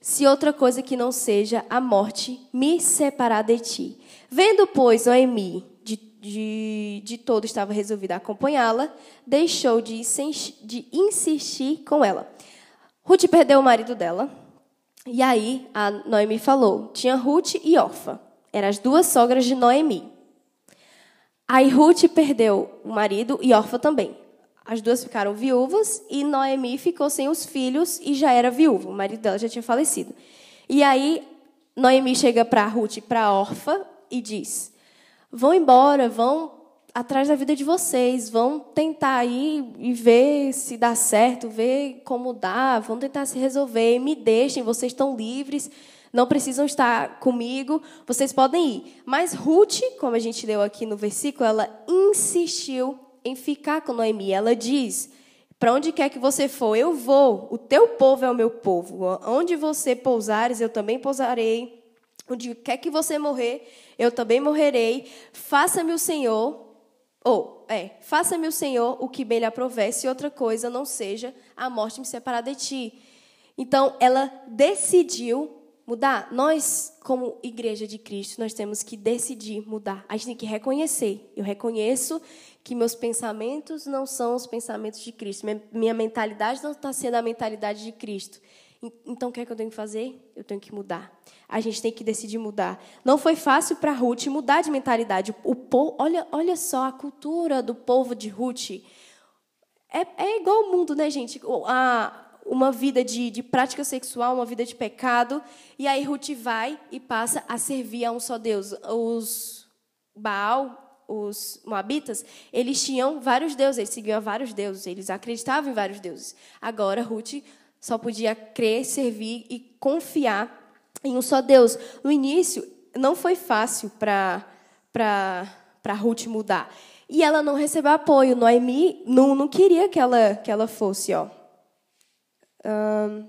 B: se outra coisa que não seja a morte me separar de ti. Vendo, pois, Noemi de, de, de todo estava resolvida acompanhá-la, deixou de, de insistir com ela. Ruth perdeu o marido dela, e aí a Noemi falou: tinha Ruth e Orfa, eram as duas sogras de Noemi. Aí Ruth perdeu o marido e Orfa também. As duas ficaram viúvas e Noemi ficou sem os filhos e já era viúva. O marido dela já tinha falecido. E aí Noemi chega para Ruth e para Orfa e diz: Vão embora, vão atrás da vida de vocês, vão tentar aí e ver se dá certo, ver como dá, vão tentar se resolver, me deixem, vocês estão livres, não precisam estar comigo, vocês podem ir. Mas Ruth, como a gente leu aqui no versículo, ela insistiu em ficar com Noemi. Ela diz: Para onde quer que você for, eu vou. O teu povo é o meu povo. Onde você pousares, eu também pousarei. Onde quer que você morrer, eu também morrerei. Faça-me o Senhor, ou, é, faça-me o Senhor o que bem lhe aprover, se outra coisa não seja a morte me separar de ti. Então, ela decidiu mudar. Nós, como igreja de Cristo, nós temos que decidir mudar. A gente tem que reconhecer. Eu reconheço que meus pensamentos não são os pensamentos de Cristo. Minha mentalidade não está sendo a mentalidade de Cristo. Então, o que é que eu tenho que fazer? Eu tenho que mudar. A gente tem que decidir mudar. Não foi fácil para Ruth mudar de mentalidade. O povo, olha, olha só a cultura do povo de Ruth. É, é igual ao mundo, né, gente? A, uma vida de, de prática sexual, uma vida de pecado. E aí Ruth vai e passa a servir a um só Deus. Os Baal, os Moabitas, eles tinham vários deuses, eles seguiam vários deuses, eles acreditavam em vários deuses. Agora Ruth só podia crer, servir e confiar em um só Deus. No início, não foi fácil para Ruth mudar. E ela não recebeu apoio. Noemi não, não queria que ela, que ela fosse, ó. Um,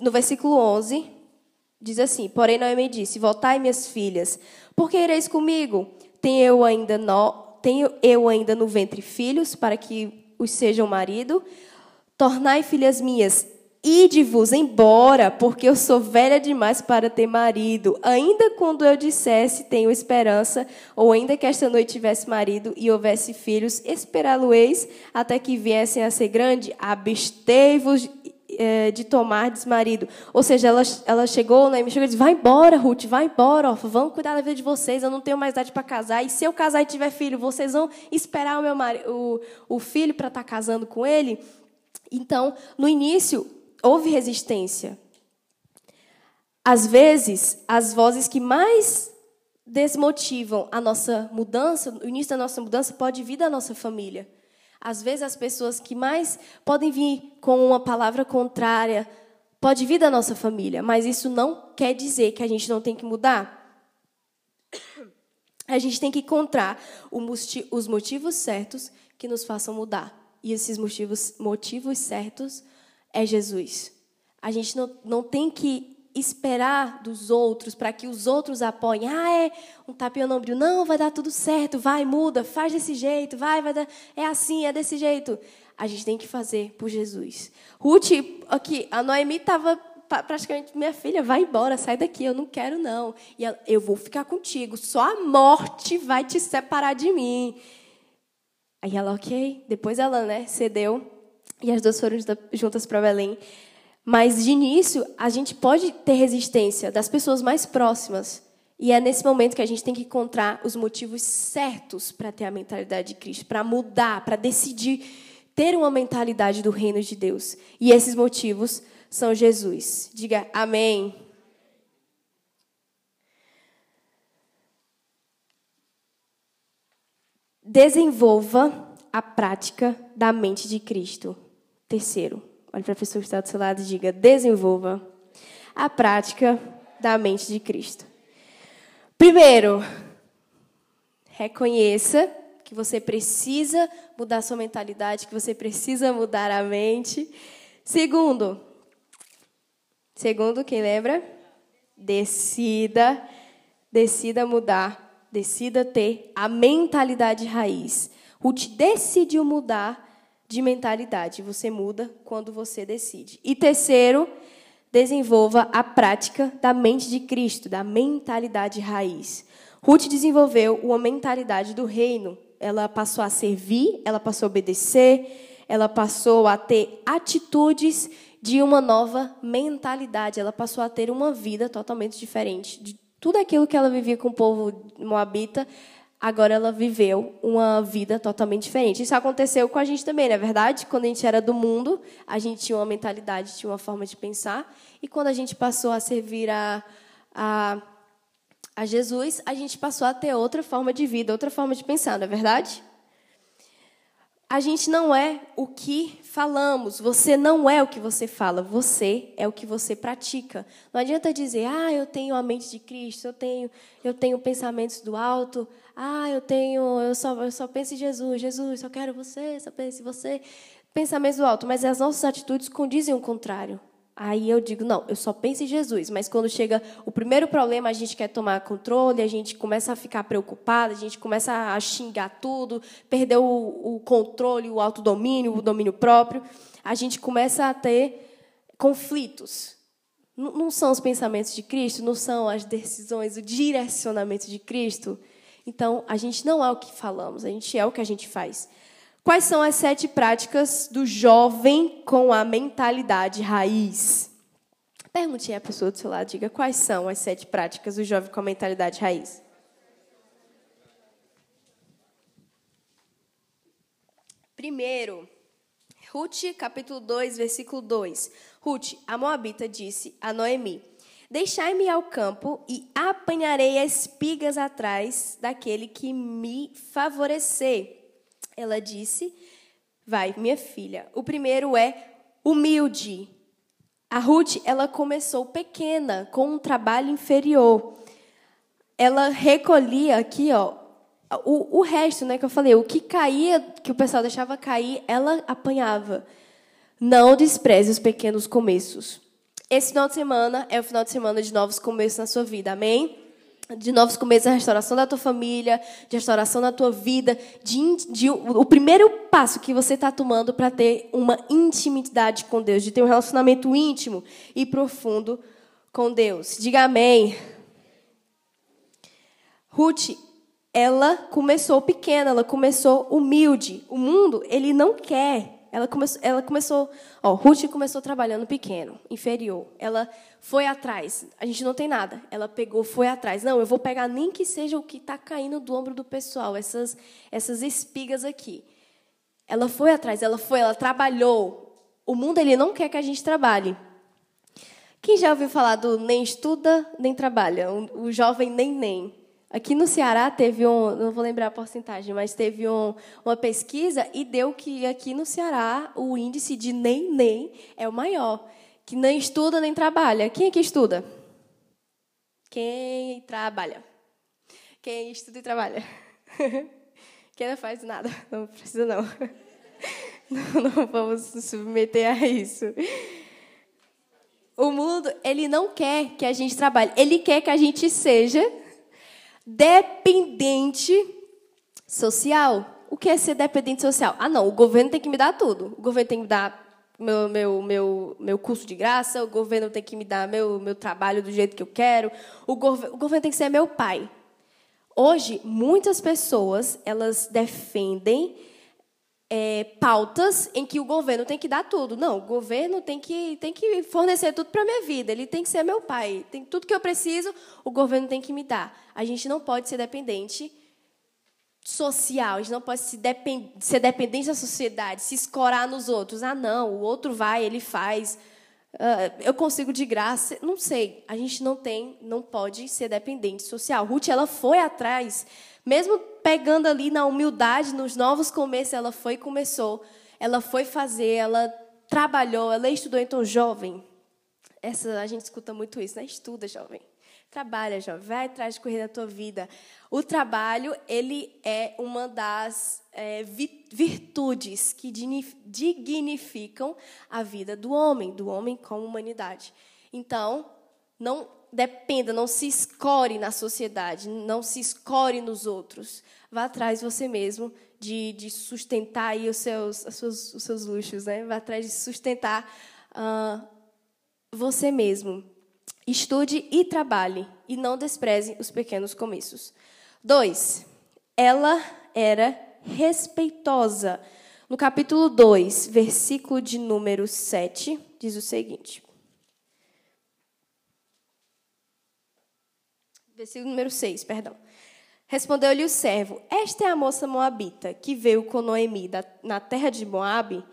B: no versículo 11, diz assim: Porém, Noemi disse: Voltai, minhas filhas, porque ireis comigo? Tenho eu ainda no, tenho eu ainda no ventre filhos, para que os sejam marido? Tornai filhas minhas, Ide-vos embora, porque eu sou velha demais para ter marido. Ainda quando eu dissesse tenho esperança, ou ainda que esta noite tivesse marido e houvesse filhos, esperá-lo-eis até que viessem a ser grande. Abstei-vos é, de tomar desmarido. Ou seja, ela, ela chegou, me chegou e disse: vai embora, Ruth, vai embora, ó, vamos cuidar da vida de vocês, eu não tenho mais idade para casar. E se eu casar e tiver filho, vocês vão esperar o, meu marido, o, o filho para estar tá casando com ele? Então, no início, houve resistência. Às vezes, as vozes que mais desmotivam a nossa mudança, o início da nossa mudança pode vir da nossa família. Às vezes as pessoas que mais podem vir com uma palavra contrária pode vir da nossa família, mas isso não quer dizer que a gente não tem que mudar. A gente tem que encontrar os motivos certos que nos façam mudar. E esses motivos, motivos certos é Jesus. A gente não, não tem que esperar dos outros para que os outros apoiem. Ah, é um tapinha no ombro. Não, vai dar tudo certo. Vai, muda, faz desse jeito. Vai, vai dar. É assim, é desse jeito. A gente tem que fazer por Jesus. Ruth, aqui, a Noemi estava praticamente, minha filha, vai embora, sai daqui, eu não quero não. E ela, eu vou ficar contigo, só a morte vai te separar de mim. Aí ela, ok. Depois ela, né, cedeu. E as duas foram juntas para Belém. Mas de início, a gente pode ter resistência das pessoas mais próximas. E é nesse momento que a gente tem que encontrar os motivos certos para ter a mentalidade de Cristo, para mudar, para decidir ter uma mentalidade do reino de Deus. E esses motivos são Jesus. Diga amém. Desenvolva a prática da mente de Cristo. Terceiro, Olhe para a pessoa que está do seu lado e diga: desenvolva a prática da mente de Cristo. Primeiro, reconheça que você precisa mudar sua mentalidade, que você precisa mudar a mente. Segundo, segundo, quem lembra? Decida, decida mudar, decida ter a mentalidade raiz. Ruth decidiu mudar de mentalidade. Você muda quando você decide. E terceiro, desenvolva a prática da mente de Cristo, da mentalidade raiz. Ruth desenvolveu uma mentalidade do reino. Ela passou a servir, ela passou a obedecer, ela passou a ter atitudes de uma nova mentalidade. Ela passou a ter uma vida totalmente diferente de tudo aquilo que ela vivia com o povo moabita agora ela viveu uma vida totalmente diferente. Isso aconteceu com a gente também, não é verdade? Quando a gente era do mundo, a gente tinha uma mentalidade, tinha uma forma de pensar, e quando a gente passou a servir a, a, a Jesus, a gente passou a ter outra forma de vida, outra forma de pensar, não é verdade? A gente não é o que falamos, você não é o que você fala, você é o que você pratica. Não adianta dizer, ah, eu tenho a mente de Cristo, eu tenho, eu tenho pensamentos do alto, ah, eu tenho, eu só, eu só penso em Jesus, Jesus, só quero você, só penso em você. Pensamentos do alto, mas as nossas atitudes condizem o contrário. Aí eu digo, não, eu só penso em Jesus, mas quando chega o primeiro problema, a gente quer tomar controle, a gente começa a ficar preocupada, a gente começa a xingar tudo, perder o, o controle, o autodomínio, o domínio próprio, a gente começa a ter conflitos. Não, não são os pensamentos de Cristo, não são as decisões, o direcionamento de Cristo. Então, a gente não é o que falamos, a gente é o que a gente faz. Quais são as sete práticas do jovem com a mentalidade raiz? Pergunte à pessoa do seu lado, diga quais são as sete práticas do jovem com a mentalidade raiz. Primeiro, Ruth, capítulo 2, versículo 2. Ruth, a Moabita, disse a Noemi: Deixai-me ao campo e apanharei espigas atrás daquele que me favorecer. Ela disse: Vai, minha filha. O primeiro é humilde. A Ruth, ela começou pequena, com um trabalho inferior. Ela recolhia aqui, ó, o, o resto, né, que eu falei, o que caía, que o pessoal deixava cair, ela apanhava. Não despreze os pequenos começos. Esse final de semana é o final de semana de novos começos na sua vida, amém? De novos começos, a restauração da tua família, de restauração da tua vida, de, de o primeiro passo que você está tomando para ter uma intimidade com Deus, de ter um relacionamento íntimo e profundo com Deus. Diga amém. Ruth, ela começou pequena, ela começou humilde. O mundo, ele não quer ela começou, ela começou, ó, Ruth começou trabalhando pequeno, inferior. Ela foi atrás. A gente não tem nada. Ela pegou, foi atrás. Não, eu vou pegar nem que seja o que está caindo do ombro do pessoal, essas essas espigas aqui. Ela foi atrás, ela foi, ela trabalhou. O mundo ele não quer que a gente trabalhe. Quem já ouviu falar do nem estuda nem trabalha, o jovem nem nem? Aqui no Ceará teve um, não vou lembrar a porcentagem, mas teve um, uma pesquisa e deu que aqui no Ceará o índice de nem nem é o maior, que nem estuda nem trabalha. Quem aqui estuda? Quem trabalha? Quem estuda e trabalha? Quem não faz nada? Não precisa não. Não, não vamos nos submeter a isso. O mundo, ele não quer que a gente trabalhe, ele quer que a gente seja dependente social. O que é ser dependente social? Ah, não, o governo tem que me dar tudo. O governo tem que me dar meu, meu, meu, meu curso de graça, o governo tem que me dar meu, meu trabalho do jeito que eu quero, o, o governo tem que ser meu pai. Hoje, muitas pessoas elas defendem é, pautas em que o governo tem que dar tudo. Não, o governo tem que, tem que fornecer tudo para a minha vida, ele tem que ser meu pai. Tem tudo que eu preciso, o governo tem que me dar. A gente não pode ser dependente social, a gente não pode se depend, ser dependente da sociedade, se escorar nos outros. Ah, não, o outro vai, ele faz. Uh, eu consigo de graça, não sei. A gente não tem, não pode ser dependente social. Ruth, ela foi atrás mesmo pegando ali na humildade, nos novos começos, ela foi e começou. Ela foi fazer, ela trabalhou, ela estudou. Então, jovem, essa a gente escuta muito isso, né? Estuda, jovem. Trabalha, jovem. Vai atrás de correr da tua vida. O trabalho, ele é uma das é, virtudes que dignificam a vida do homem, do homem como humanidade. Então, não dependa, não se escore na sociedade, não se escore nos outros. Vá atrás você mesmo de, de sustentar aí os seus, os seus, os seus luxos, né? Vá atrás de sustentar uh, você mesmo. Estude e trabalhe, e não despreze os pequenos começos. Dois, ela era respeitosa. No capítulo 2, versículo de número 7, diz o seguinte: Versículo número 6, perdão. Respondeu-lhe o servo: Esta é a moça moabita que veio com Noemi da, na terra de Moabe.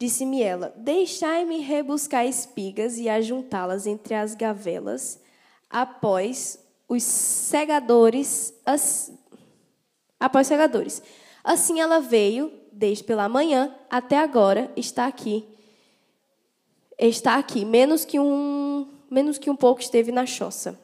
B: Disse-me ela: Deixai-me rebuscar espigas e ajuntá-las entre as gavelas, após os segadores. As, após segadores. Assim ela veio, desde pela manhã até agora, está aqui. Está aqui, menos que um, menos que um pouco esteve na choça.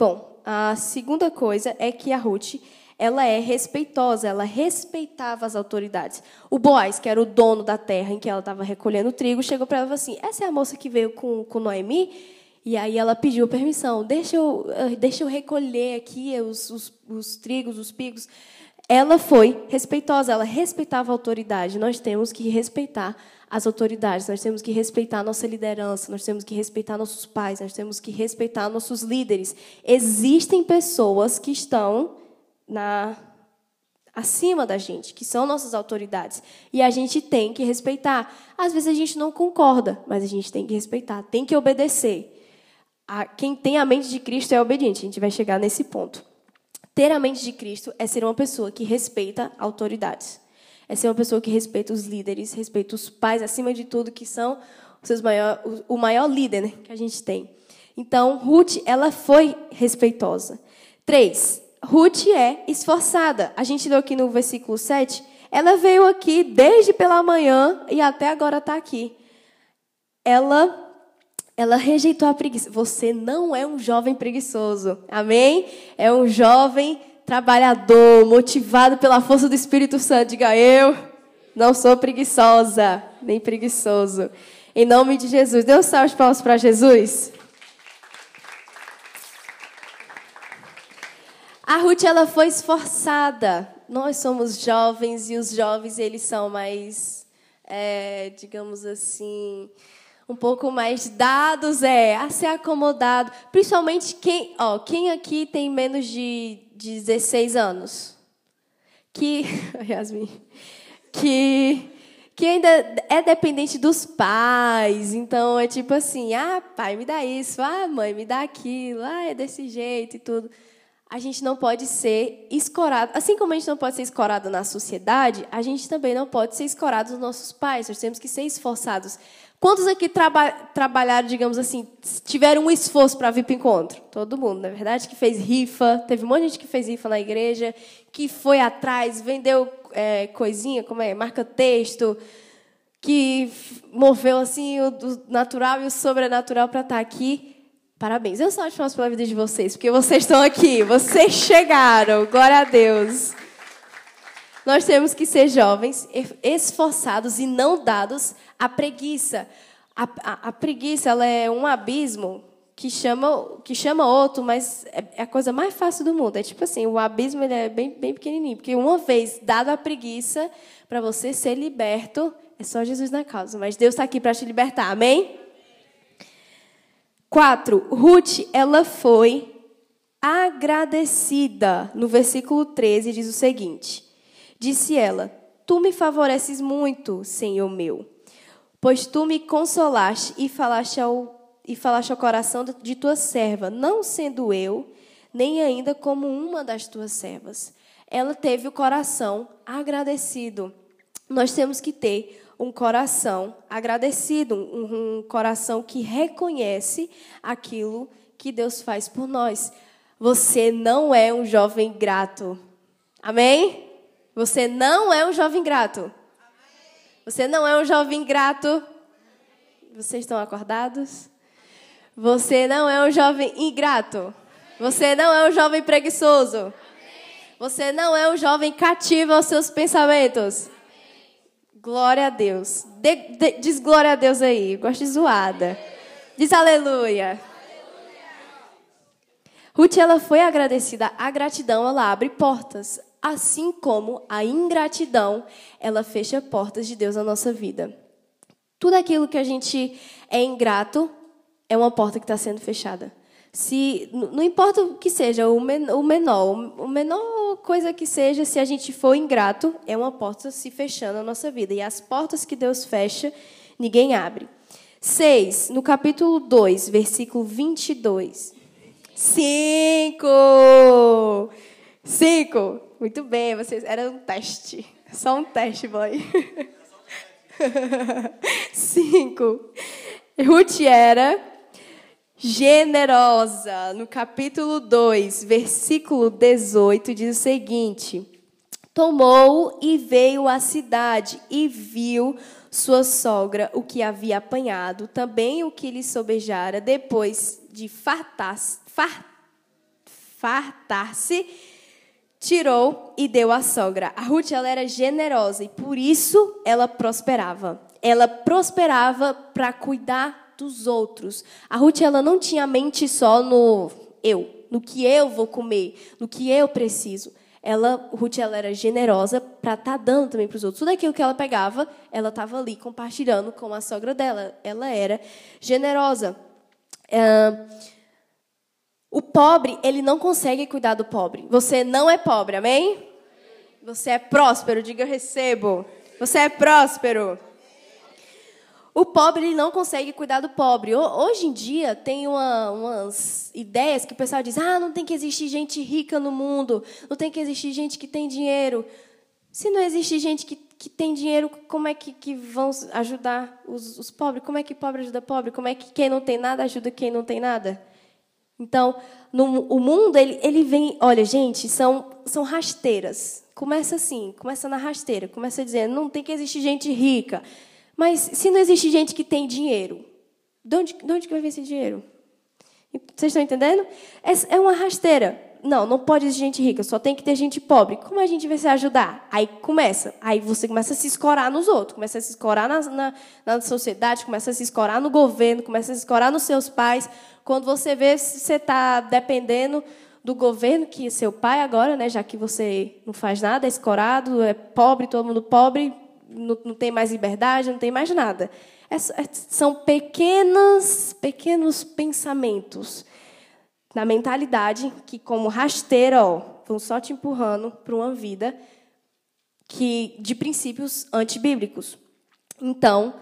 B: Bom, a segunda coisa é que a Ruth ela é respeitosa, ela respeitava as autoridades. O Boaz, que era o dono da terra em que ela estava recolhendo trigo, chegou para ela e falou assim: essa é a moça que veio com, com Noemi? E aí ela pediu permissão, deixa eu, eh, deixa eu recolher aqui os, os, os trigos, os pigos. Ela foi respeitosa, ela respeitava a autoridade. Nós temos que respeitar as autoridades, nós temos que respeitar nossa liderança, nós temos que respeitar nossos pais, nós temos que respeitar nossos líderes. Existem pessoas que estão na acima da gente, que são nossas autoridades, e a gente tem que respeitar. Às vezes a gente não concorda, mas a gente tem que respeitar, tem que obedecer. A, quem tem a mente de Cristo é obediente, a gente vai chegar nesse ponto. Ter a mente de Cristo é ser uma pessoa que respeita autoridades é ser uma pessoa que respeita os líderes, respeita os pais, acima de tudo, que são seus maior, o maior líder né, que a gente tem. Então, Ruth, ela foi respeitosa. Três, Ruth é esforçada. A gente leu aqui no versículo 7. Ela veio aqui desde pela manhã e até agora está aqui. Ela ela rejeitou a preguiça. Você não é um jovem preguiçoso. Amém? É um jovem trabalhador, motivado pela força do Espírito Santo. Diga eu, não sou preguiçosa, nem preguiçoso. Em nome de Jesus. Dê um salve de palmas para Jesus. A Ruth ela foi esforçada. Nós somos jovens e os jovens eles são mais, é, digamos assim, um pouco mais dados é a ser acomodado. Principalmente quem, ó, quem aqui tem menos de 16 anos, que Yasmin, que que ainda é dependente dos pais, então é tipo assim, ah, pai, me dá isso, ah, mãe, me dá aquilo, ah, é desse jeito e tudo. A gente não pode ser escorado, assim como a gente não pode ser escorado na sociedade, a gente também não pode ser escorado nos nossos pais. Nós temos que ser esforçados Quantos aqui traba trabalharam, digamos assim, tiveram um esforço para vir para o encontro? Todo mundo, na é verdade, que fez rifa. Teve um monte de gente que fez rifa na igreja, que foi atrás, vendeu é, coisinha, como é, marca texto, que moveu assim o natural e o sobrenatural para estar tá aqui. Parabéns. Eu só acho pela vida de vocês, porque vocês estão aqui, vocês chegaram. Glória a Deus. Nós temos que ser jovens, esforçados e não dados à preguiça. A, a, a preguiça ela é um abismo que chama, que chama outro, mas é, é a coisa mais fácil do mundo. É tipo assim, o abismo ele é bem, bem pequenininho, porque uma vez dado a preguiça, para você ser liberto, é só Jesus na causa. Mas Deus está aqui para te libertar, amém? Quatro, Ruth, ela foi agradecida. No versículo 13 diz o seguinte: Disse ela: Tu me favoreces muito, Senhor meu, pois tu me consolaste e falaste ao, e falaste ao coração de tua serva, não sendo eu, nem ainda como uma das tuas servas. Ela teve o coração agradecido. Nós temos que ter um coração agradecido, um, um coração que reconhece aquilo que Deus faz por nós. Você não é um jovem grato. Amém? Você não é um jovem grato. Você não é um jovem grato. Vocês estão acordados? Você não é um jovem ingrato. Você não é um jovem preguiçoso. Você não é um jovem cativo aos seus pensamentos. Glória a Deus. De, de, diz glória a Deus aí. Gosto de zoada. Diz aleluia. Ruth, ela foi agradecida. A gratidão, ela abre portas assim como a ingratidão, ela fecha portas de Deus na nossa vida. Tudo aquilo que a gente é ingrato é uma porta que está sendo fechada. Se não importa o que seja, o menor, o menor coisa que seja, se a gente for ingrato, é uma porta se fechando na nossa vida. E as portas que Deus fecha, ninguém abre. 6, no capítulo 2, versículo 22. 5! 5. Muito bem, vocês era um teste. Só um teste, boy. Cinco. Ruth era generosa. No capítulo 2, versículo 18, diz o seguinte: Tomou e veio à cidade e viu sua sogra o que havia apanhado, também o que lhe sobejara, depois de fartar-se, fartar-se tirou e deu à sogra. A Ruth ela era generosa e por isso ela prosperava. Ela prosperava para cuidar dos outros. A Ruth ela não tinha mente só no eu, no que eu vou comer, no que eu preciso. Ela, Ruth, ela era generosa para estar tá dando também para os outros. Tudo aquilo que ela pegava, ela estava ali compartilhando com a sogra dela. Ela era generosa. O pobre, ele não consegue cuidar do pobre. Você não é pobre, amém? Você é próspero, diga eu recebo. Você é próspero. O pobre ele não consegue cuidar do pobre. Hoje em dia tem uma, umas ideias que o pessoal diz: ah, não tem que existir gente rica no mundo, não tem que existir gente que tem dinheiro. Se não existe gente que, que tem dinheiro, como é que, que vão ajudar os, os pobres? Como é que pobre ajuda pobre? Como é que quem não tem nada ajuda quem não tem nada? Então, no, o mundo, ele, ele vem. Olha, gente, são, são rasteiras. Começa assim, começa na rasteira. Começa dizendo: não tem que existir gente rica. Mas se não existe gente que tem dinheiro, de onde, de onde que vai vir esse dinheiro? Vocês estão entendendo? É, é uma rasteira não, não pode existir gente rica, só tem que ter gente pobre. Como a gente vai se ajudar? Aí começa. Aí você começa a se escorar nos outros, começa a se escorar na, na, na sociedade, começa a se escorar no governo, começa a se escorar nos seus pais. Quando você vê se você está dependendo do governo, que é seu pai agora, né, já que você não faz nada, é escorado, é pobre, todo mundo pobre, não, não tem mais liberdade, não tem mais nada. É, são pequenos, pequenos pensamentos na mentalidade que, como rasteira, ó, vão só te empurrando para uma vida que de princípios antibíblicos. Então,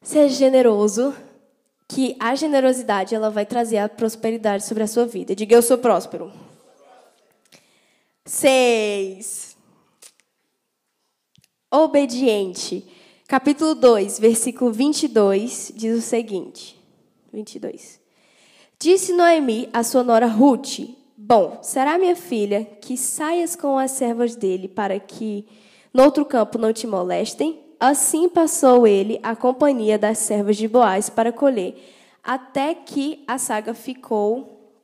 B: seja generoso, que a generosidade ela vai trazer a prosperidade sobre a sua vida. Diga, eu sou próspero. Seis. Obediente. capítulo 2, versículo 22, diz o seguinte: 22. Disse Noemi à sua nora Ruth: Bom, será minha filha que saias com as servas dele para que no outro campo não te molestem? Assim passou ele a companhia das servas de Boaz para colher, até que a saga ficou,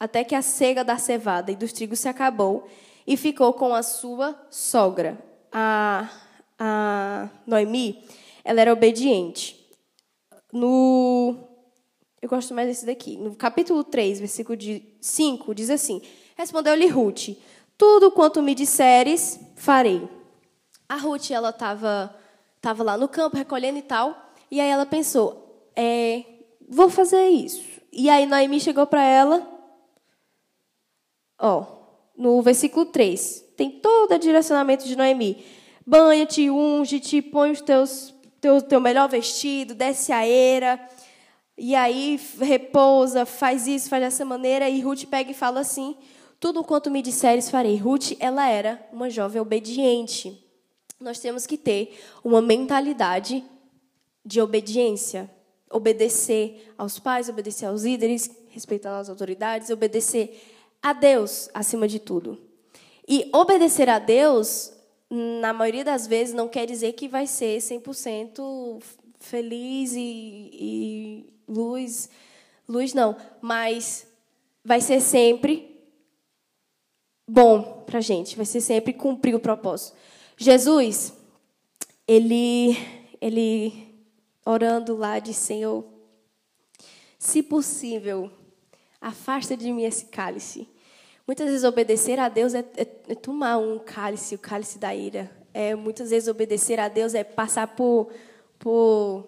B: até que a cega da cevada e dos trigos se acabou, e ficou com a sua sogra. A, a Noemi, ela era obediente. No eu gosto mais desse daqui. No capítulo 3, versículo 5, diz assim: Respondeu-lhe Ruth: Tudo quanto me disseres, farei. A Ruth, ela estava tava lá no campo recolhendo e tal, e aí ela pensou: é, Vou fazer isso. E aí Noemi chegou para ela, ó, no versículo 3, tem todo o direcionamento de Noemi. Banha-te, unge-te, põe os teus, teu, teu melhor vestido, desce a eira e aí repousa, faz isso, faz dessa maneira, e Ruth pega e fala assim: Tudo quanto me disseres farei. Ruth, ela era uma jovem obediente. Nós temos que ter uma mentalidade de obediência. Obedecer aos pais, obedecer aos líderes, respeitar as autoridades, obedecer a Deus acima de tudo. E obedecer a Deus, na maioria das vezes, não quer dizer que vai ser 100% feliz e, e luz, luz não, mas vai ser sempre bom para a gente, vai ser sempre cumprir o propósito. Jesus, ele, ele orando lá de Senhor, se possível, afasta de mim esse cálice. Muitas vezes obedecer a Deus é, é, é tomar um cálice, o cálice da ira. É, muitas vezes obedecer a Deus é passar por, por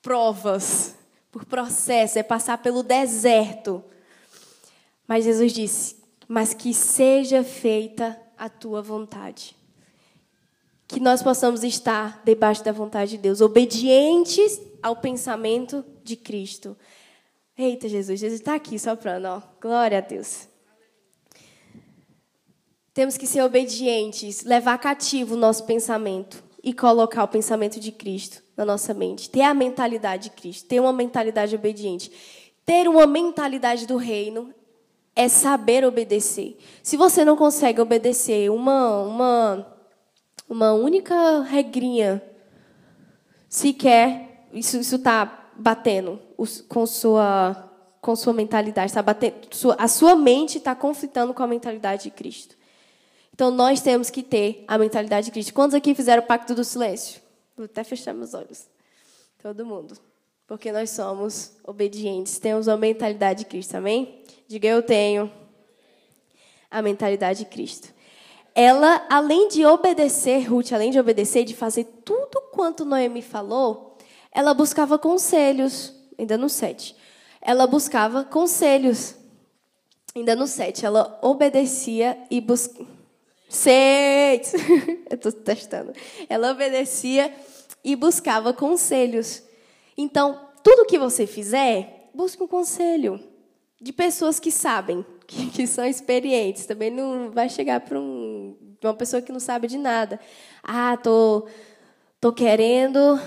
B: provas, por processo, é passar pelo deserto. Mas Jesus disse: Mas que seja feita a tua vontade. Que nós possamos estar debaixo da vontade de Deus, obedientes ao pensamento de Cristo. Eita, Jesus, Jesus está aqui soprando, ó. Glória a Deus. Temos que ser obedientes, levar cativo o nosso pensamento e colocar o pensamento de Cristo na nossa mente. Ter a mentalidade de Cristo, ter uma mentalidade obediente. Ter uma mentalidade do reino é saber obedecer. Se você não consegue obedecer uma, uma, uma única regrinha, sequer, isso está batendo com sua, com sua mentalidade, está batendo, a sua mente está conflitando com a mentalidade de Cristo. Então, nós temos que ter a mentalidade de Cristo. Quantos aqui fizeram o pacto do silêncio? Vou até fechar meus olhos. Todo mundo. Porque nós somos obedientes. Temos a mentalidade de Cristo, amém? Diga eu tenho a mentalidade de Cristo. Ela, além de obedecer, Ruth, além de obedecer, de fazer tudo quanto Noemi falou, ela buscava conselhos, ainda no 7. Ela buscava conselhos, ainda no 7. Ela obedecia e buscava Seis. Eu estou testando. Ela obedecia e buscava conselhos. Então, tudo que você fizer, busque um conselho de pessoas que sabem, que, que são experientes. Também não vai chegar para um, uma pessoa que não sabe de nada. Ah, tô, tô querendo,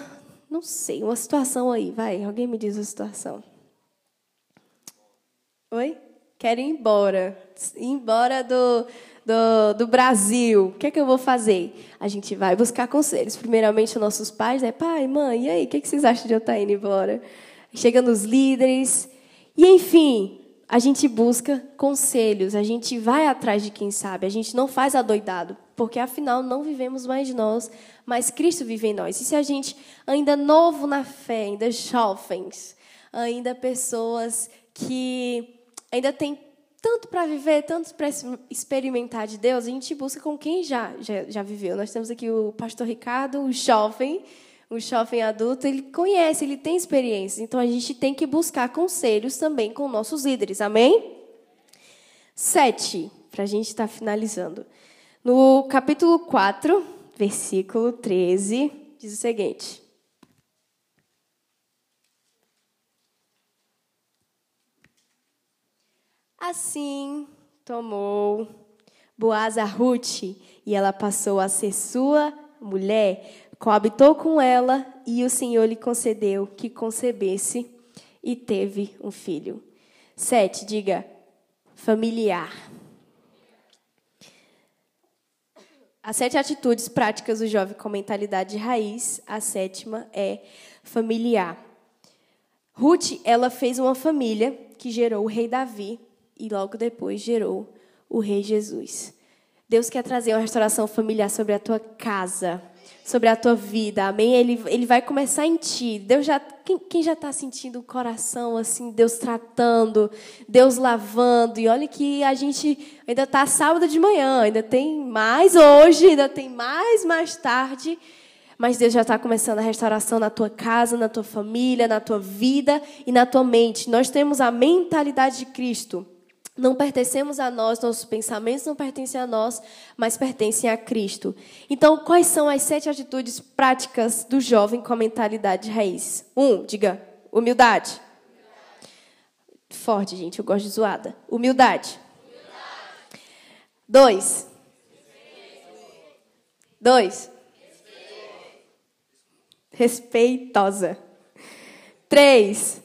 B: não sei, uma situação aí. Vai, alguém me diz a situação. Oi? Quero ir embora. Ir embora do, do, do Brasil, o que é que eu vou fazer? A gente vai buscar conselhos. Primeiramente, nossos pais, né? Pai, mãe, e aí, o que, é que vocês acham de eu estar indo embora? Chega nos líderes. E, enfim, a gente busca conselhos, a gente vai atrás de quem sabe, a gente não faz adoidado, porque afinal não vivemos mais nós, mas Cristo vive em nós. E se a gente ainda novo na fé, ainda jovens, ainda pessoas que ainda tem tanto para viver, tanto para experimentar de Deus, a gente busca com quem já, já, já viveu. Nós temos aqui o pastor Ricardo, o jovem, o jovem adulto, ele conhece, ele tem experiência. Então a gente tem que buscar conselhos também com nossos líderes. Amém? Sete, para a gente estar tá finalizando. No capítulo 4, versículo 13, diz o seguinte. Assim tomou Boaz a Ruth, e ela passou a ser sua mulher. coabitou com ela e o Senhor lhe concedeu que concebesse e teve um filho. Sete, diga familiar. As sete atitudes práticas do jovem com mentalidade de raiz, a sétima é familiar. Ruth, ela fez uma família que gerou o rei Davi e logo depois gerou o rei Jesus. Deus quer trazer uma restauração familiar sobre a tua casa, sobre a tua vida, amém? Ele, ele vai começar em ti. Deus já, quem, quem já está sentindo o coração assim, Deus tratando, Deus lavando, e olha que a gente ainda está sábado de manhã, ainda tem mais hoje, ainda tem mais mais tarde, mas Deus já está começando a restauração na tua casa, na tua família, na tua vida e na tua mente. Nós temos a mentalidade de Cristo não pertencemos a nós, nossos pensamentos não pertencem a nós, mas pertencem a Cristo. Então, quais são as sete atitudes práticas do jovem com a mentalidade raiz? Um, diga, humildade. Forte, gente, eu gosto de zoada. Humildade. Dois. Dois. Respeitosa. Três.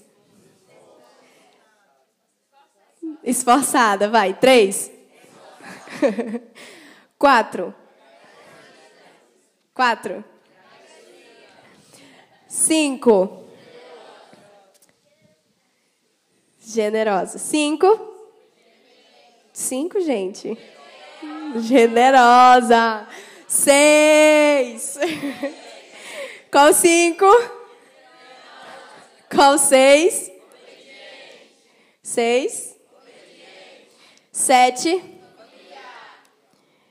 B: Esforçada, vai. Três. Quatro. Quatro. Cinco. Generosa. Cinco. Cinco, gente. Generosa. Seis. Qual cinco? Qual seis? Seis. Sete.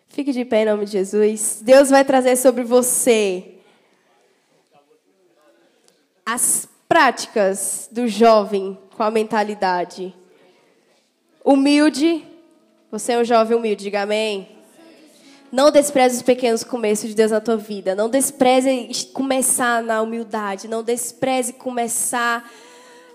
B: Fique de pé em nome de Jesus. Deus vai trazer sobre você as práticas do jovem com a mentalidade humilde. Você é um jovem humilde, diga amém. Não despreze os pequenos começos de Deus na tua vida. Não despreze começar na humildade. Não despreze começar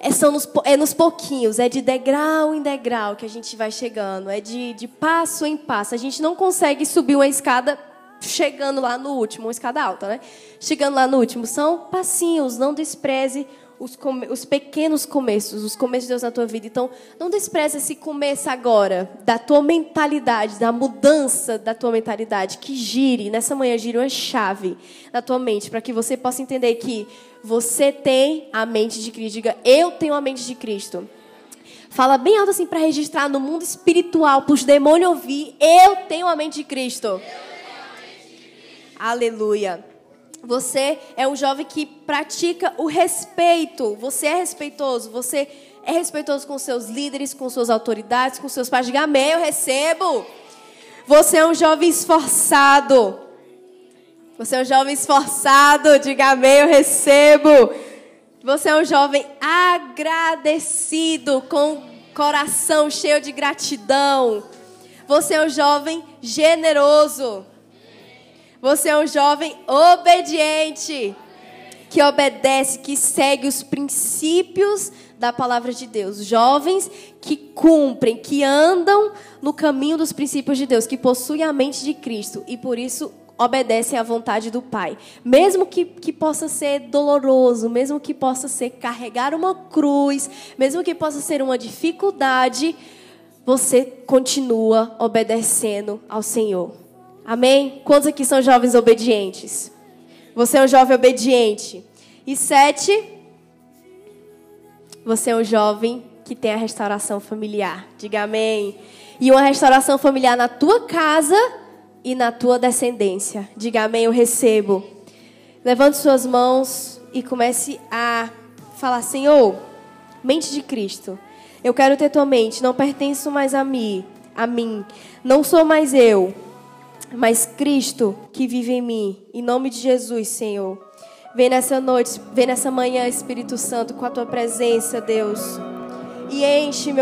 B: é, são nos, é nos pouquinhos, é de degrau em degrau que a gente vai chegando, é de, de passo em passo. A gente não consegue subir uma escada chegando lá no último, uma escada alta, né? Chegando lá no último. São passinhos, não despreze os, os, pequenos começos, os começos de Deus na tua vida. Então, não despreze esse começo agora, da tua mentalidade, da mudança da tua mentalidade, que gire, nessa manhã, gire uma chave na tua mente, para que você possa entender que você tem a mente de Cristo. Diga, eu tenho a mente de Cristo. Fala bem alto assim para registrar no mundo espiritual, para os demônios ouvir. Eu tenho a mente de Cristo. Aleluia. Você é um jovem que pratica o respeito. Você é respeitoso. Você é respeitoso com seus líderes, com suas autoridades, com seus pais. Diga amém, eu recebo. Você é um jovem esforçado. Você é um jovem esforçado. Diga amém, eu recebo. Você é um jovem agradecido, com coração cheio de gratidão. Você é um jovem generoso. Você é um jovem obediente, que obedece, que segue os princípios da palavra de Deus. Jovens que cumprem, que andam no caminho dos princípios de Deus, que possuem a mente de Cristo e por isso obedecem à vontade do Pai. Mesmo que, que possa ser doloroso, mesmo que possa ser carregar uma cruz, mesmo que possa ser uma dificuldade, você continua obedecendo ao Senhor. Amém? Quantos aqui são jovens obedientes? Você é um jovem obediente. E sete, você é um jovem que tem a restauração familiar. Diga amém. E uma restauração familiar na tua casa e na tua descendência. Diga amém, eu recebo. Levante suas mãos e comece a falar: Senhor, mente de Cristo. Eu quero ter tua mente. Não pertenço mais a mim. A mim. Não sou mais eu mas Cristo que vive em mim. Em nome de Jesus, Senhor. Vem nessa noite, vem nessa manhã, Espírito Santo, com a tua presença, Deus. E enche meu